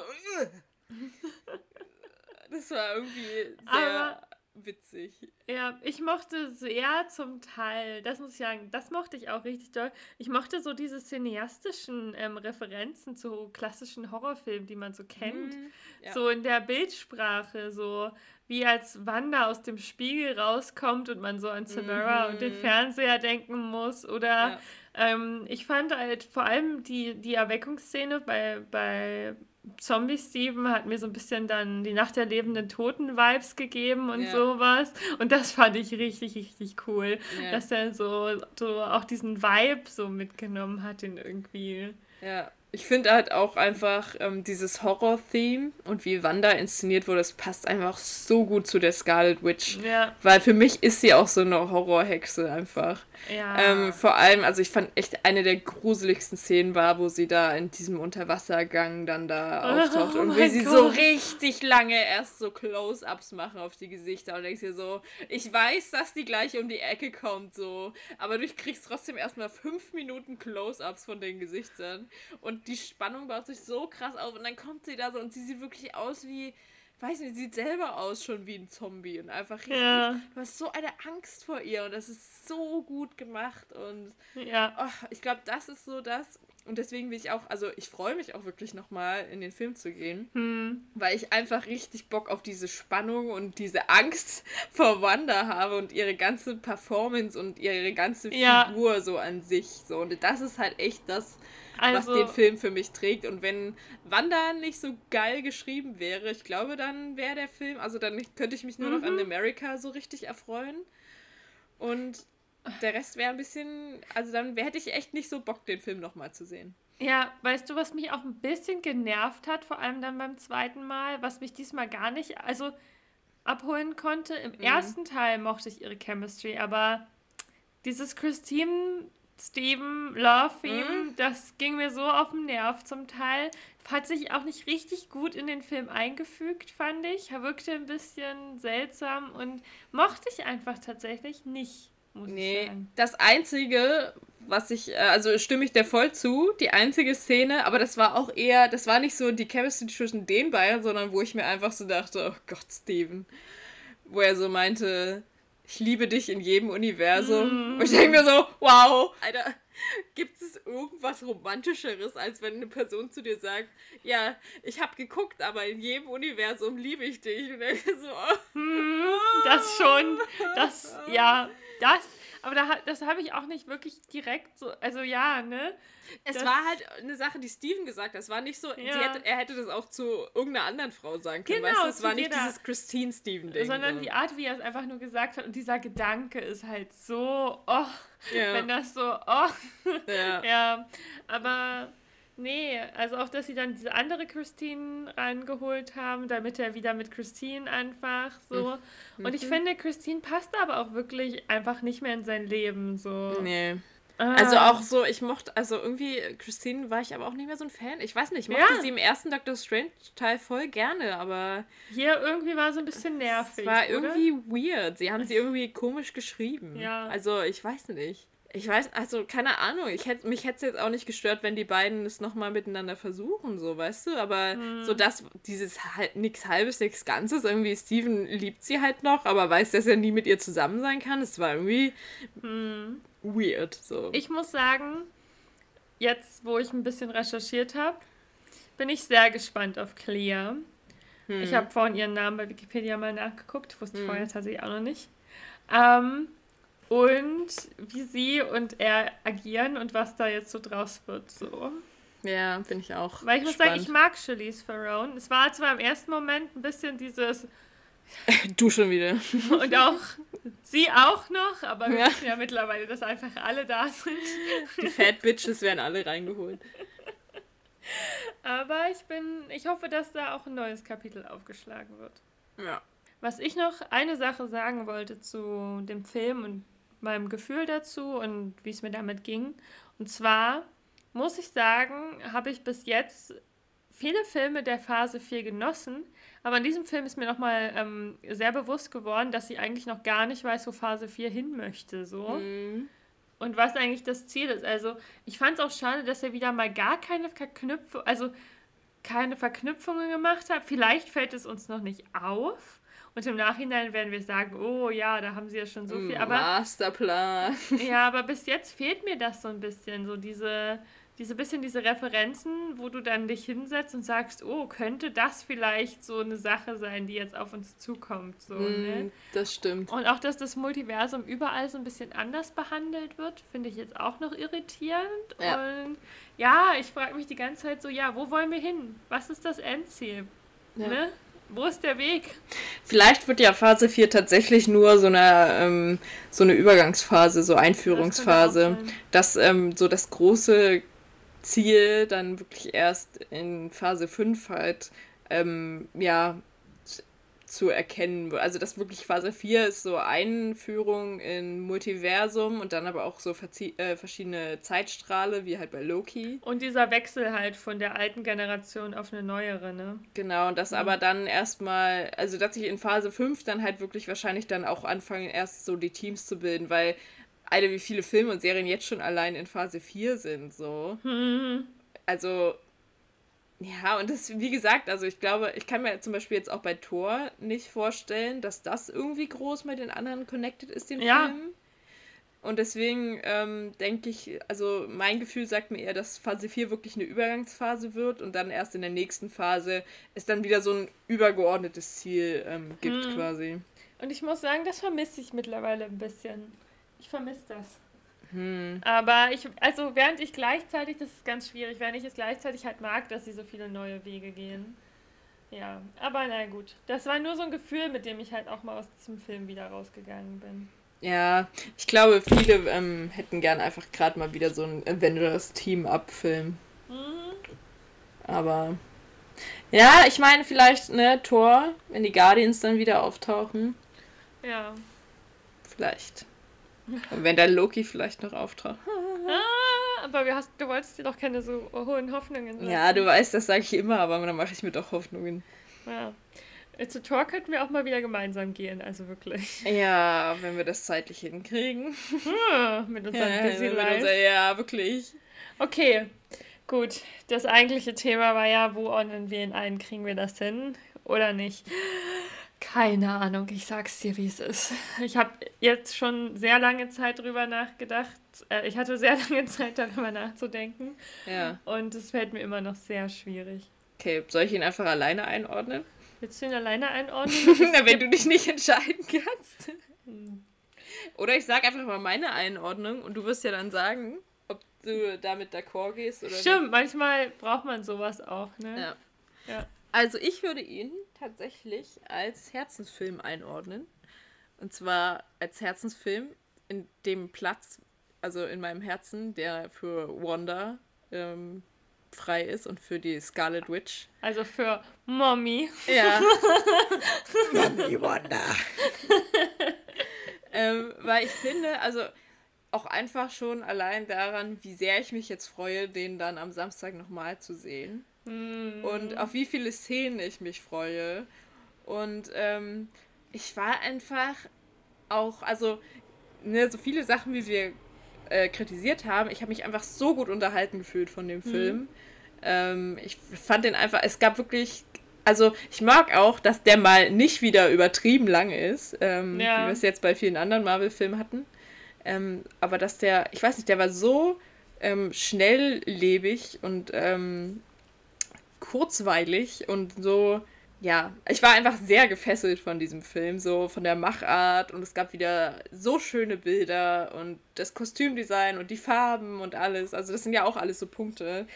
S1: *laughs* das war irgendwie sehr Aber, witzig.
S2: Ja, ich mochte sehr zum Teil, das muss ich sagen, das mochte ich auch richtig toll. Ich mochte so diese cineastischen ähm, Referenzen zu klassischen Horrorfilmen, die man so kennt. Mhm, ja. So in der Bildsprache, so wie als Wanda aus dem Spiegel rauskommt und man so an Samara mhm. und den mhm. Fernseher denken muss. Oder ja. ähm, ich fand halt vor allem die, die Erweckungsszene bei, bei Zombie Steven hat mir so ein bisschen dann die Nacht der lebenden Toten Vibes gegeben und ja. sowas. Und das fand ich richtig, richtig cool, ja. dass er so, so auch diesen Vibe so mitgenommen hat, den irgendwie.
S1: Ja. Ich finde halt auch einfach ähm, dieses Horror-Theme und wie Wanda inszeniert wurde, das passt einfach so gut zu der Scarlet Witch. Ja. Weil für mich ist sie auch so eine Horrorhexe einfach. Ja. Ähm, vor allem, also ich fand echt eine der gruseligsten Szenen war, wo sie da in diesem Unterwassergang dann da oh auftaucht oh und wie sie Gott. so richtig lange erst so Close-Ups machen auf die Gesichter und denkst dir so, ich weiß, dass die gleich um die Ecke kommt, so, aber du kriegst trotzdem erstmal fünf Minuten Close-Ups von den Gesichtern und die Spannung baut sich so krass auf und dann kommt sie da so und sie sieht wirklich aus wie weiß nicht, sieht selber aus schon wie ein Zombie und einfach richtig. Ja. Du hast so eine Angst vor ihr und das ist so gut gemacht und ja. Oh, ich glaube, das ist so das. Und deswegen will ich auch, also ich freue mich auch wirklich nochmal in den Film zu gehen, hm. weil ich einfach richtig Bock auf diese Spannung und diese Angst *laughs* vor Wanda habe und ihre ganze Performance und ihre ganze Figur ja. so an sich. So. Und das ist halt echt das, also, was den Film für mich trägt. Und wenn Wanda nicht so geil geschrieben wäre, ich glaube, dann wäre der Film, also dann könnte ich mich nur mhm. noch an mhm. America so richtig erfreuen. Und der Rest wäre ein bisschen, also dann hätte ich echt nicht so Bock, den Film nochmal zu sehen.
S2: Ja, weißt du, was mich auch ein bisschen genervt hat, vor allem dann beim zweiten Mal, was mich diesmal gar nicht, also abholen konnte. Im mhm. ersten Teil mochte ich ihre Chemistry, aber dieses Christine Steven Love Theme, mhm. das ging mir so auf den Nerv zum Teil. Hat sich auch nicht richtig gut in den Film eingefügt, fand ich. Er wirkte ein bisschen seltsam und mochte ich einfach tatsächlich nicht.
S1: nee, das Einzige, was ich, äh, also stimme ich dir voll zu, die einzige Szene, aber das war auch eher, das war nicht so die Chemistry zwischen den beiden, sondern wo ich mir einfach so dachte, oh Gott, Steven. Wo er so meinte, ich liebe dich in jedem Universum. Mm. Und ich denke mir so, wow, Alter, gibt es irgendwas Romantischeres, als wenn eine Person zu dir sagt, ja, ich habe geguckt, aber in jedem Universum liebe ich dich. Und denke *laughs* so, oh.
S2: Das schon, das, ja, das aber da, das habe ich auch nicht wirklich direkt so. Also ja, ne?
S1: Es das, war halt eine Sache, die Steven gesagt hat. Es war nicht so, ja. hätte, er hätte das auch zu irgendeiner anderen Frau sagen können. Genau, weißt du? Es war nicht dieses Christine Steven-Ding.
S2: Sondern so. die Art, wie er es einfach nur gesagt hat. Und dieser Gedanke ist halt so, oh, ja. wenn das so, oh. Ja. *laughs* ja. Aber Nee, also auch, dass sie dann diese andere Christine rangeholt haben, damit er wieder mit Christine einfach so. Mhm. Und ich mhm. finde, Christine passt aber auch wirklich einfach nicht mehr in sein Leben so. Nee.
S1: Ah. Also auch so, ich mochte, also irgendwie, Christine war ich aber auch nicht mehr so ein Fan. Ich weiß nicht, ich mochte ja. sie im ersten Doctor Strange Teil voll gerne, aber.
S2: Hier irgendwie war so ein bisschen nervig.
S1: Es war oder? irgendwie weird. Sie haben sie irgendwie komisch geschrieben. Ja. Also ich weiß nicht. Ich weiß, also keine Ahnung, ich hätte mich hätte es jetzt auch nicht gestört, wenn die beiden es nochmal miteinander versuchen, so, weißt du? Aber hm. so das, dieses halt, nichts halbes, nichts Ganzes, irgendwie Steven liebt sie halt noch, aber weiß, dass er nie mit ihr zusammen sein kann. Es war irgendwie hm. weird. So.
S2: Ich muss sagen, jetzt, wo ich ein bisschen recherchiert habe, bin ich sehr gespannt auf Clea. Hm. Ich habe vorhin ihren Namen bei Wikipedia mal nachgeguckt, wusste hm. vorher tatsächlich auch noch nicht. Ähm, und wie sie und er agieren und was da jetzt so draus wird. So.
S1: Ja, bin ich auch.
S2: Weil ich muss sagen, ich mag Charlize Theron. Es war zwar im ersten Moment ein bisschen dieses. *laughs*
S1: Du schon wieder.
S2: Und auch sie auch noch, aber wir ja. wissen ja mittlerweile, dass einfach alle da sind.
S1: Die Fat Bitches werden alle reingeholt.
S2: Aber ich bin, ich hoffe, dass da auch ein neues Kapitel aufgeschlagen wird. Ja. Was ich noch eine Sache sagen wollte zu dem Film und meinem Gefühl dazu und wie es mir damit ging. Und zwar muss ich sagen, habe ich bis jetzt viele Filme der Phase 4 genossen, aber in diesem Film ist mir nochmal ähm, sehr bewusst geworden, dass sie eigentlich noch gar nicht weiß, wo Phase 4 hin möchte. So. Mhm. Und was eigentlich das Ziel ist. Also, ich fand es auch schade, dass er wieder mal gar keine Verknüpfung, also keine Verknüpfungen gemacht hat. Vielleicht fällt es uns noch nicht auf. Und im Nachhinein werden wir sagen, oh ja, da haben sie ja schon so viel. Aber,
S1: Masterplan. *laughs*
S2: Ja, aber bis jetzt fehlt mir das so ein bisschen, so diese, diese bisschen diese Referenzen, wo du dann dich hinsetzt und sagst, oh, könnte das vielleicht so eine Sache sein, die jetzt auf uns zukommt. So, mm, ne?
S1: Das stimmt.
S2: Und auch, dass das Multiversum überall so ein bisschen anders behandelt wird, finde ich jetzt auch noch irritierend. Ja. Und ja, ich frage mich die ganze Zeit so, ja, wo wollen wir hin? Was ist das Endziel? Ja. Ne? Wo ist der Weg?
S1: Vielleicht wird ja Phase 4 tatsächlich nur so eine, ähm, so eine Übergangsphase, so Einführungsphase. Das dass ähm, so das große Ziel dann wirklich erst in Phase 5 halt ähm, ja zu erkennen. Also das wirklich Phase 4 ist so Einführung in Multiversum und dann aber auch so äh, verschiedene Zeitstrahle, wie halt bei Loki.
S2: Und dieser Wechsel halt von der alten Generation auf eine neuere, ne?
S1: Genau, und das mhm. aber dann erstmal, also dass ich in Phase 5 dann halt wirklich wahrscheinlich dann auch anfangen, erst so die Teams zu bilden, weil Alter, wie viele Filme und Serien jetzt schon allein in Phase 4 sind, so. Mhm. Also ja, und das, wie gesagt, also ich glaube, ich kann mir zum Beispiel jetzt auch bei Thor nicht vorstellen, dass das irgendwie groß mit den anderen connected ist, den ja. Film. Und deswegen ähm, denke ich, also mein Gefühl sagt mir eher, dass Phase 4 wirklich eine Übergangsphase wird und dann erst in der nächsten Phase es dann wieder so ein übergeordnetes Ziel ähm, gibt hm. quasi.
S2: Und ich muss sagen, das vermisse ich mittlerweile ein bisschen. Ich vermisse das. Hm. Aber ich, also während ich gleichzeitig, das ist ganz schwierig, während ich es gleichzeitig halt mag, dass sie so viele neue Wege gehen. Ja, aber na gut. Das war nur so ein Gefühl, mit dem ich halt auch mal aus diesem Film wieder rausgegangen bin.
S1: Ja, ich glaube, viele ähm, hätten gern einfach gerade mal wieder so ein Avengers-Team-Up-Film. Mhm. Aber ja, ich meine vielleicht, ne, Thor, wenn die Guardians dann wieder auftauchen. Ja. Vielleicht. Und wenn der Loki vielleicht noch auftaucht.
S2: ah, aber wir hast, du wolltest dir doch keine so hohen Hoffnungen
S1: setzen. Ja, du weißt, das sage ich immer, aber dann mache ich mir doch Hoffnungen.
S2: Ja. Zu Tor könnten wir auch mal wieder gemeinsam gehen, also wirklich.
S1: Ja, wenn wir das zeitlich hinkriegen. Hm, mit *laughs* unserem ja, Busy Life. Unser, ja, wirklich.
S2: Okay, gut. Das eigentliche Thema war ja, wo ordnen wir ihn ein? Kriegen wir das hin oder nicht? Keine Ahnung, ich sag's dir, wie es ist. *laughs* Ich habe jetzt schon sehr lange Zeit drüber nachgedacht. Äh, ich hatte sehr *laughs* lange Zeit darüber nachzudenken. Ja. Und es fällt mir immer noch sehr schwierig.
S1: Okay, soll ich ihn einfach alleine einordnen?
S2: Willst du ihn alleine einordnen? *laughs*
S1: Na, wenn du dich nicht entscheiden kannst. Oder ich sag einfach mal meine Einordnung und du wirst ja dann sagen, ob du damit d'accord gehst oder
S2: Stimmt, nicht. manchmal braucht man sowas auch, ne? Ja.
S1: ja. Also ich würde ihn tatsächlich als Herzensfilm einordnen. Und zwar als Herzensfilm in dem Platz, also in meinem Herzen, der für Wanda ähm, frei ist und für die Scarlet Witch.
S2: Also für Mommy. Ja. *laughs* Mommy
S1: Wanda. *laughs* ähm, weil ich finde, also auch einfach schon allein daran, wie sehr ich mich jetzt freue, den dann am Samstag nochmal zu sehen. Mm. Und auf wie viele Szenen ich mich freue. Und ähm, ich war einfach auch, also ne, so viele Sachen, wie wir äh, kritisiert haben, ich habe mich einfach so gut unterhalten gefühlt von dem mhm. Film. Ähm, ich fand den einfach, es gab wirklich, also ich mag auch, dass der mal nicht wieder übertrieben lang ist, ähm, ja. wie wir es jetzt bei vielen anderen Marvel-Filmen hatten. Ähm, aber dass der, ich weiß nicht, der war so ähm, schnelllebig und ähm, kurzweilig und so ja, ich war einfach sehr gefesselt von diesem Film, so von der Machart und es gab wieder so schöne Bilder und das Kostümdesign und die Farben und alles. Also das sind ja auch alles so Punkte,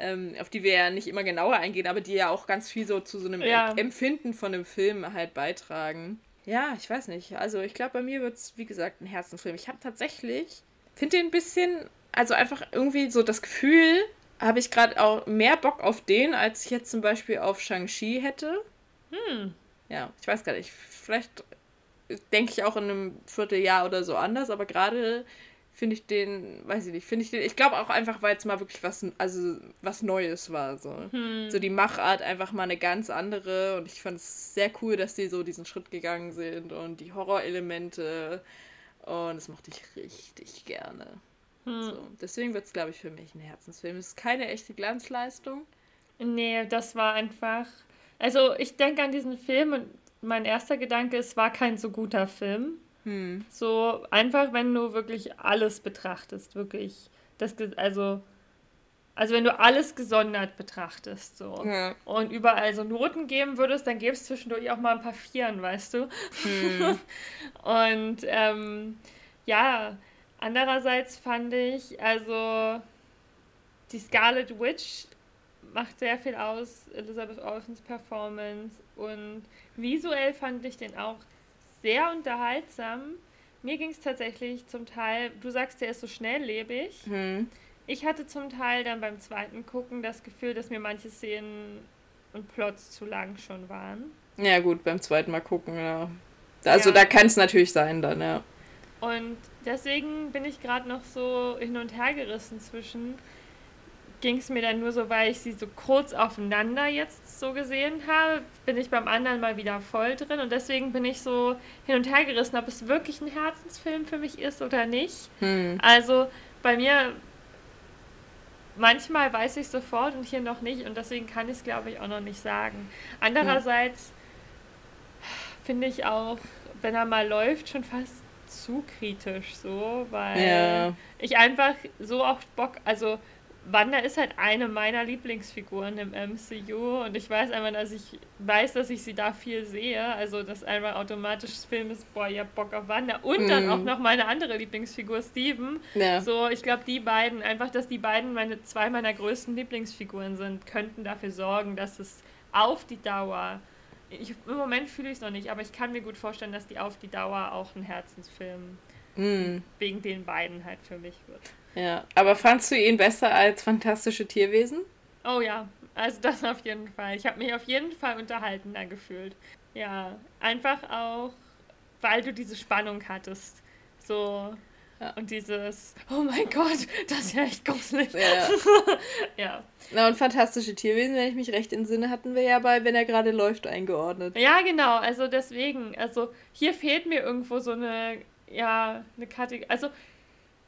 S1: ähm, auf die wir ja nicht immer genauer eingehen, aber die ja auch ganz viel so zu so einem ja. Empfinden von dem Film halt beitragen. Ja, ich weiß nicht. Also ich glaube, bei mir wird es, wie gesagt, ein Herzensfilm. Ich habe tatsächlich, finde den ein bisschen, also einfach irgendwie so das Gefühl, habe ich gerade auch mehr Bock auf den, als ich jetzt zum Beispiel auf Shang-Chi hätte. Hm. Ja, ich weiß gar nicht. Vielleicht denke ich auch in einem Vierteljahr oder so anders, aber gerade finde ich den, weiß ich nicht, finde ich den, ich glaube auch einfach, weil es mal wirklich was, also was Neues war, so. Hm. So die Machart einfach mal eine ganz andere und ich fand es sehr cool, dass die so diesen Schritt gegangen sind und die Horrorelemente und das mochte ich richtig gerne. Hm. So, deswegen wird es, glaube ich, für mich ein Herzensfilm. Es ist keine echte Glanzleistung.
S2: Nee, das war einfach also ich denke an diesen Film und mein erster Gedanke, es war kein so guter Film. Hm. So einfach, wenn du wirklich alles betrachtest, wirklich. Das, also, also wenn du alles gesondert betrachtest, so. Ja. Und überall so Noten geben würdest, dann gäbe es zwischendurch auch mal ein paar Vieren, weißt du? Hm. *laughs* und ähm, ja, andererseits fand ich, also die Scarlet Witch macht sehr viel aus, Elizabeth Olsens Performance. Und visuell fand ich den auch sehr unterhaltsam. Mir ging es tatsächlich zum Teil, du sagst, der ist so schnelllebig. Hm. Ich hatte zum Teil dann beim zweiten Gucken das Gefühl, dass mir manche Szenen und Plots zu lang schon waren.
S1: Ja, gut, beim zweiten Mal gucken, ja. Also ja. da kann es natürlich sein dann, ja.
S2: Und deswegen bin ich gerade noch so hin und her gerissen zwischen, ging es mir dann nur so, weil ich sie so kurz aufeinander jetzt so gesehen habe, bin ich beim anderen mal wieder voll drin und deswegen bin ich so hin und her gerissen, ob es wirklich ein Herzensfilm für mich ist oder nicht. Hm. Also bei mir manchmal weiß ich sofort und hier noch nicht und deswegen kann ich es glaube ich auch noch nicht sagen. Andererseits hm. finde ich auch, wenn er mal läuft, schon fast zu kritisch so, weil ja. ich einfach so oft Bock, also Wanda ist halt eine meiner Lieblingsfiguren im MCU und ich weiß einfach, dass ich weiß, dass ich sie da viel sehe. Also, dass einmal automatisch das Film ist, boah, habt Bock auf Wanda. Und dann mhm. auch noch meine andere Lieblingsfigur, Steven. Ja. So, ich glaube, die beiden, einfach, dass die beiden meine zwei meiner größten Lieblingsfiguren sind, könnten dafür sorgen, dass es auf die Dauer. Ich, Im Moment fühle ich es noch nicht, aber ich kann mir gut vorstellen, dass die auf die Dauer auch ein Herzensfilm mhm. wegen den beiden halt für mich wird.
S1: Ja, aber fandst du ihn besser als fantastische Tierwesen?
S2: Oh ja, also das auf jeden Fall. Ich habe mich auf jeden Fall unterhaltener gefühlt. Ja, einfach auch, weil du diese Spannung hattest. So, Ja. Und dieses, oh mein Gott, das ist ja echt gruselig.
S1: Ja. *laughs* ja. Na und fantastische Tierwesen, wenn ich mich recht entsinne, hatten wir ja bei, wenn er gerade läuft, eingeordnet.
S2: Ja, genau. Also deswegen, also hier fehlt mir irgendwo so eine, ja, eine Kategorie. Also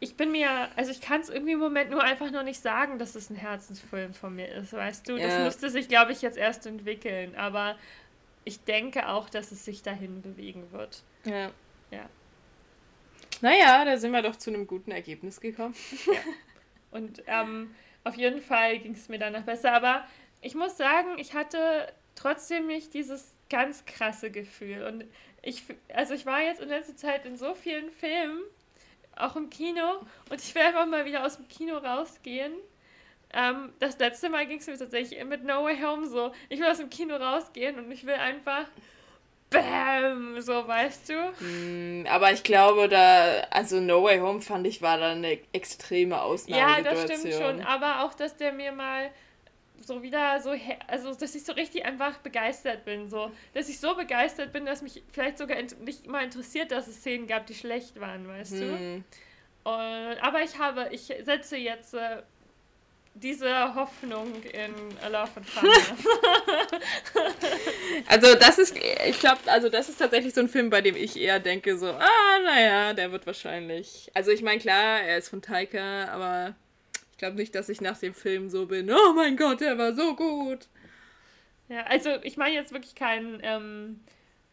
S2: ich bin mir, also ich kann es irgendwie im Moment nur einfach noch nicht sagen, dass es ein Herzensfilm von mir ist, weißt du? Ja. Das müsste sich, glaube ich, jetzt erst entwickeln. Aber ich denke auch, dass es sich dahin bewegen wird.
S1: Ja. Ja. Naja, da sind wir doch zu einem guten Ergebnis gekommen. Ja.
S2: Und ähm, auf jeden Fall ging es mir danach besser. Aber ich muss sagen, ich hatte trotzdem nicht dieses ganz krasse Gefühl. Und ich, also ich war jetzt in letzter Zeit in so vielen Filmen, auch im Kino, und ich will einfach mal wieder aus dem Kino rausgehen. Ähm, das letzte Mal ging es mir tatsächlich mit No Way Home so. Ich will aus dem Kino rausgehen und ich will einfach Bäm, so weißt du.
S1: Mm, aber ich glaube, da, also No Way Home fand ich war da eine extreme Ausnahme.
S2: Ja, das stimmt schon. Aber auch, dass der mir mal so wieder so, also dass ich so richtig einfach begeistert bin. So, dass ich so begeistert bin, dass mich vielleicht sogar nicht immer interessiert, dass es Szenen gab, die schlecht waren, weißt hm. du. Und, aber ich habe, ich setze jetzt äh, diese Hoffnung in A Love and Thunder. *laughs*
S1: also das ist, ich glaube, also das ist tatsächlich so ein Film, bei dem ich eher denke so, ah, naja, der wird wahrscheinlich. Also ich meine, klar, er ist von Taika, aber ich glaube nicht, dass ich nach dem Film so bin, oh mein Gott, der war so gut.
S2: Ja, also ich meine jetzt wirklich kein, ähm,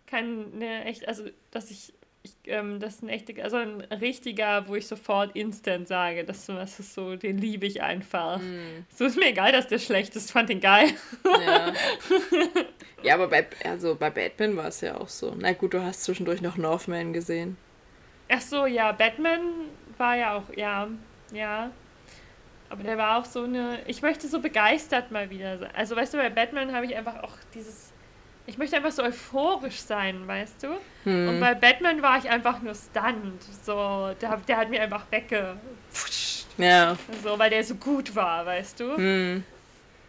S2: kein, ne, echt, also dass ich ich, ähm, das ist ein echter, also ein richtiger, wo ich sofort instant sage, das, das ist so, den liebe ich einfach. Mm. So ist mir egal, dass der schlecht ist, fand den geil.
S1: Ja, *laughs* ja aber bei, also bei Batman war es ja auch so. Na gut, du hast zwischendurch noch Northman gesehen.
S2: Ach so, ja, Batman war ja auch, ja, ja. Aber der war auch so eine, ich möchte so begeistert mal wieder sein. Also weißt du, bei Batman habe ich einfach auch dieses ich möchte einfach so euphorisch sein, weißt du? Hm. Und bei Batman war ich einfach nur stunned. So, der, der hat mir einfach wegge. Ja. So, weil der so gut war, weißt du? Hm.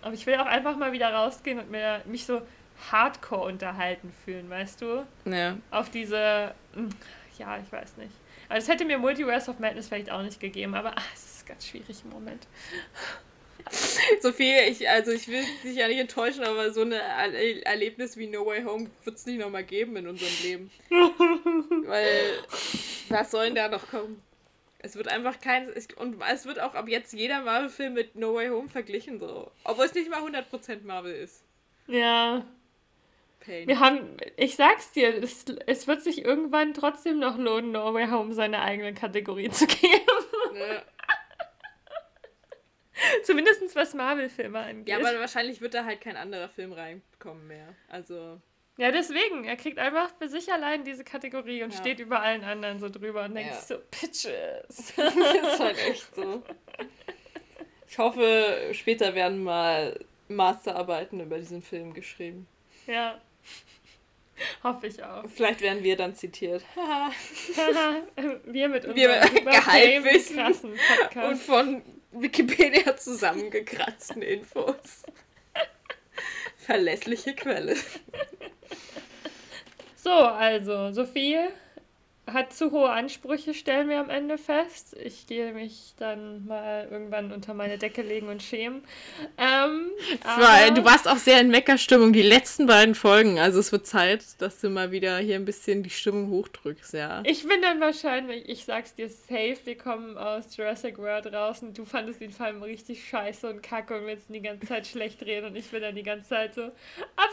S2: Aber ich will auch einfach mal wieder rausgehen und mir, mich so hardcore unterhalten fühlen, weißt du? Ja. Auf diese. Hm, ja, ich weiß nicht. Aber das hätte mir Multiverse of Madness vielleicht auch nicht gegeben, aber ach, es ist ganz schwierig im Moment. *laughs*
S1: Sophie, ich, also ich will dich ja nicht enttäuschen, aber so ein Erlebnis wie No Way Home wird es nicht nochmal geben in unserem Leben. *laughs* Weil, was soll denn da noch kommen? Es wird einfach kein. Und es wird auch ab jetzt jeder Marvel-Film mit No Way Home verglichen, so. Obwohl es nicht mal 100% Marvel ist. Ja.
S2: Pain. Wir haben, ich sag's dir, es, es wird sich irgendwann trotzdem noch lohnen, No Way Home seine eigene Kategorie zu geben. Ja. *laughs* Zumindest was Marvel-Filme angeht.
S1: Ja, aber wahrscheinlich wird da halt kein anderer Film reinkommen mehr. Also.
S2: Ja, deswegen. Er kriegt einfach für sich allein diese Kategorie und ja. steht über allen anderen so drüber und denkt ja. so, Pitches. das *laughs* ist
S1: halt echt so. Ich hoffe, später werden mal Masterarbeiten über diesen Film geschrieben.
S2: Ja. *laughs* Hoffe ich auch.
S1: Vielleicht werden wir dann zitiert. wir mit unserem wir Gehaltwissen und von Wikipedia zusammengekratzten Infos. Verlässliche Quelle.
S2: So, also, Sophie, hat zu hohe Ansprüche, stellen wir am Ende fest. Ich gehe mich dann mal irgendwann unter meine Decke legen und schämen. Ähm,
S1: aber... Du warst auch sehr in Meckerstimmung die letzten beiden Folgen. Also es wird Zeit, dass du mal wieder hier ein bisschen die Stimmung hochdrückst, ja.
S2: Ich bin dann wahrscheinlich, ich sag's dir safe, wir kommen aus Jurassic World raus und du fandest den Film richtig scheiße und kacke und willst die ganze Zeit schlecht reden und ich bin dann die ganze Zeit so, aber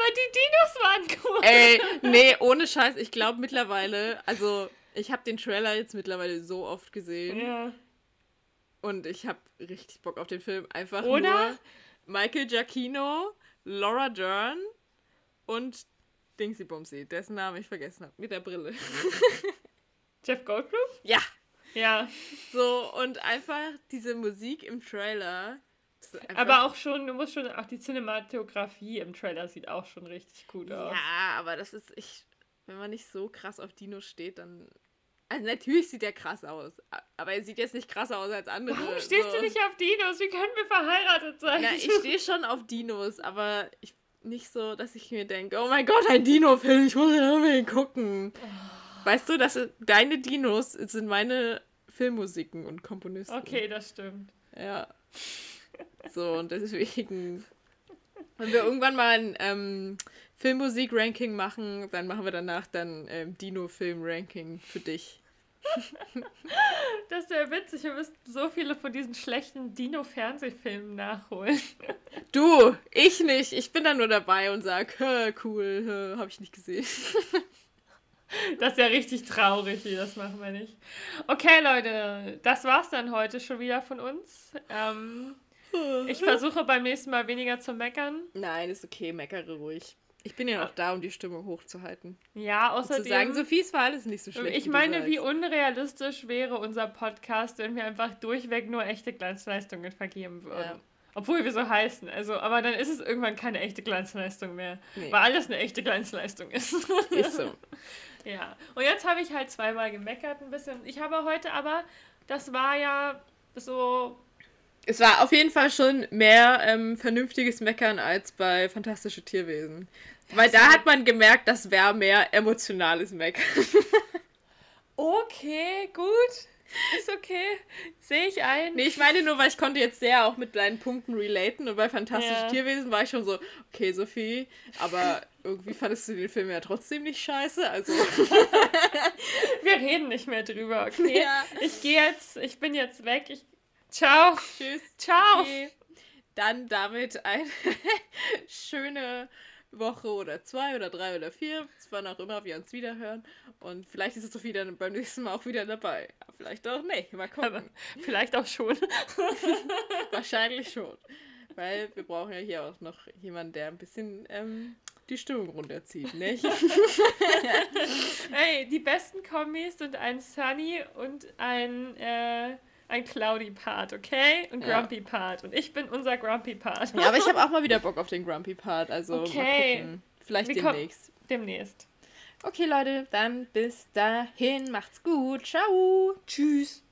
S2: die Dinos waren cool.
S1: Ey, nee, *laughs* ohne Scheiß, ich glaube mittlerweile, also ich habe den Trailer jetzt mittlerweile so oft gesehen. Ja. Und ich habe richtig Bock auf den Film. Einfach Oder? nur Michael Giacchino, Laura Dern und Dingsy Bumsy, dessen Namen ich vergessen habe, mit der Brille. *laughs*
S2: Jeff Goldblum?
S1: Ja. Ja. So, und einfach diese Musik im Trailer.
S2: Aber auch schon, du musst schon, auch die Cinematografie im Trailer sieht auch schon richtig gut aus.
S1: Ja, aber das ist, ich, wenn man nicht so krass auf Dinos steht, dann. Also natürlich sieht er krass aus, aber er sieht jetzt nicht krasser aus als andere.
S2: Warum stehst so. du nicht auf Dinos? Wie können wir verheiratet sein?
S1: Ja, *laughs* ich stehe schon auf Dinos, aber ich, nicht so, dass ich mir denke, oh mein Gott, ein Dino-Film, ich muss ihn unbedingt gucken. Oh. Weißt du, dass deine Dinos sind meine Filmmusiken und Komponisten.
S2: Okay, das stimmt.
S1: Ja. So, und deswegen, wenn wir irgendwann mal ein ähm, Filmmusik-Ranking machen, dann machen wir danach dann ähm, Dino-Film-Ranking für dich.
S2: das wäre witzig, wir müssten so viele von diesen schlechten Dino-Fernsehfilmen nachholen.
S1: Du, ich nicht. Ich bin da nur dabei und sag, cool, habe ich nicht gesehen.
S2: Das ist ja richtig traurig, wie das machen wir nicht. Okay, Leute, das war's dann heute schon wieder von uns. Ähm, ich versuche beim nächsten Mal weniger zu meckern.
S1: Nein, ist okay, meckere ruhig. Ich bin ja auch da, um die Stimmung hochzuhalten.
S2: Ja, außerdem.
S1: Und zu sagen, Sophies war alles nicht so schlecht.
S2: Ich meine, wie unrealistisch wäre unser Podcast, wenn wir einfach durchweg nur echte Glanzleistungen vergeben würden. Ja. Obwohl wir so heißen. Also, aber dann ist es irgendwann keine echte Glanzleistung mehr. Nee. Weil alles eine echte Glanzleistung ist. *laughs* Ist so. ja. Und jetzt habe ich halt zweimal gemeckert ein bisschen. Ich habe heute aber, das war ja so
S1: es war auf jeden Fall schon mehr ähm, vernünftiges Meckern als bei Fantastische Tierwesen. Weil da hat man gemerkt, das wäre mehr emotionales Meckern. *laughs*
S2: okay, gut. Ist okay. Sehe ich ein.
S1: Nee, ich meine nur, weil ich konnte jetzt sehr auch mit deinen Punkten relaten und bei Fantastische ja. Tierwesen war ich schon so, okay, Sophie, aber irgendwie fandest du den Film ja trotzdem nicht scheiße, also. *laughs*
S2: Wir reden nicht mehr drüber, okay? Ja. Ich gehe jetzt, ich bin jetzt weg, ich Ciao.
S1: Tschüss.
S2: Ciao. Okay.
S1: Dann damit eine *laughs* schöne Woche oder zwei oder drei oder vier, wann auch immer wir uns wiederhören. Und vielleicht ist es Sophie dann beim nächsten Mal auch wieder dabei. Vielleicht auch nicht. Mal gucken. Aber
S2: vielleicht auch schon. *laughs*
S1: Wahrscheinlich schon. Weil wir brauchen ja hier auch noch jemanden, der ein bisschen ähm, die Stimmung runterzieht, nicht? *laughs*
S2: hey, die besten Kombis sind ein Sunny und ein äh, ein Cloudy Part, okay? Und Grumpy ja. Part. Und ich bin unser Grumpy Part.
S1: ja, aber ich habe *laughs* auch mal wieder Bock auf den Grumpy Part. Also okay. Vielleicht Wir demnächst.
S2: Demnächst.
S1: Okay, Leute, dann bis dahin. Macht's gut. Ciao.
S2: Tschüss.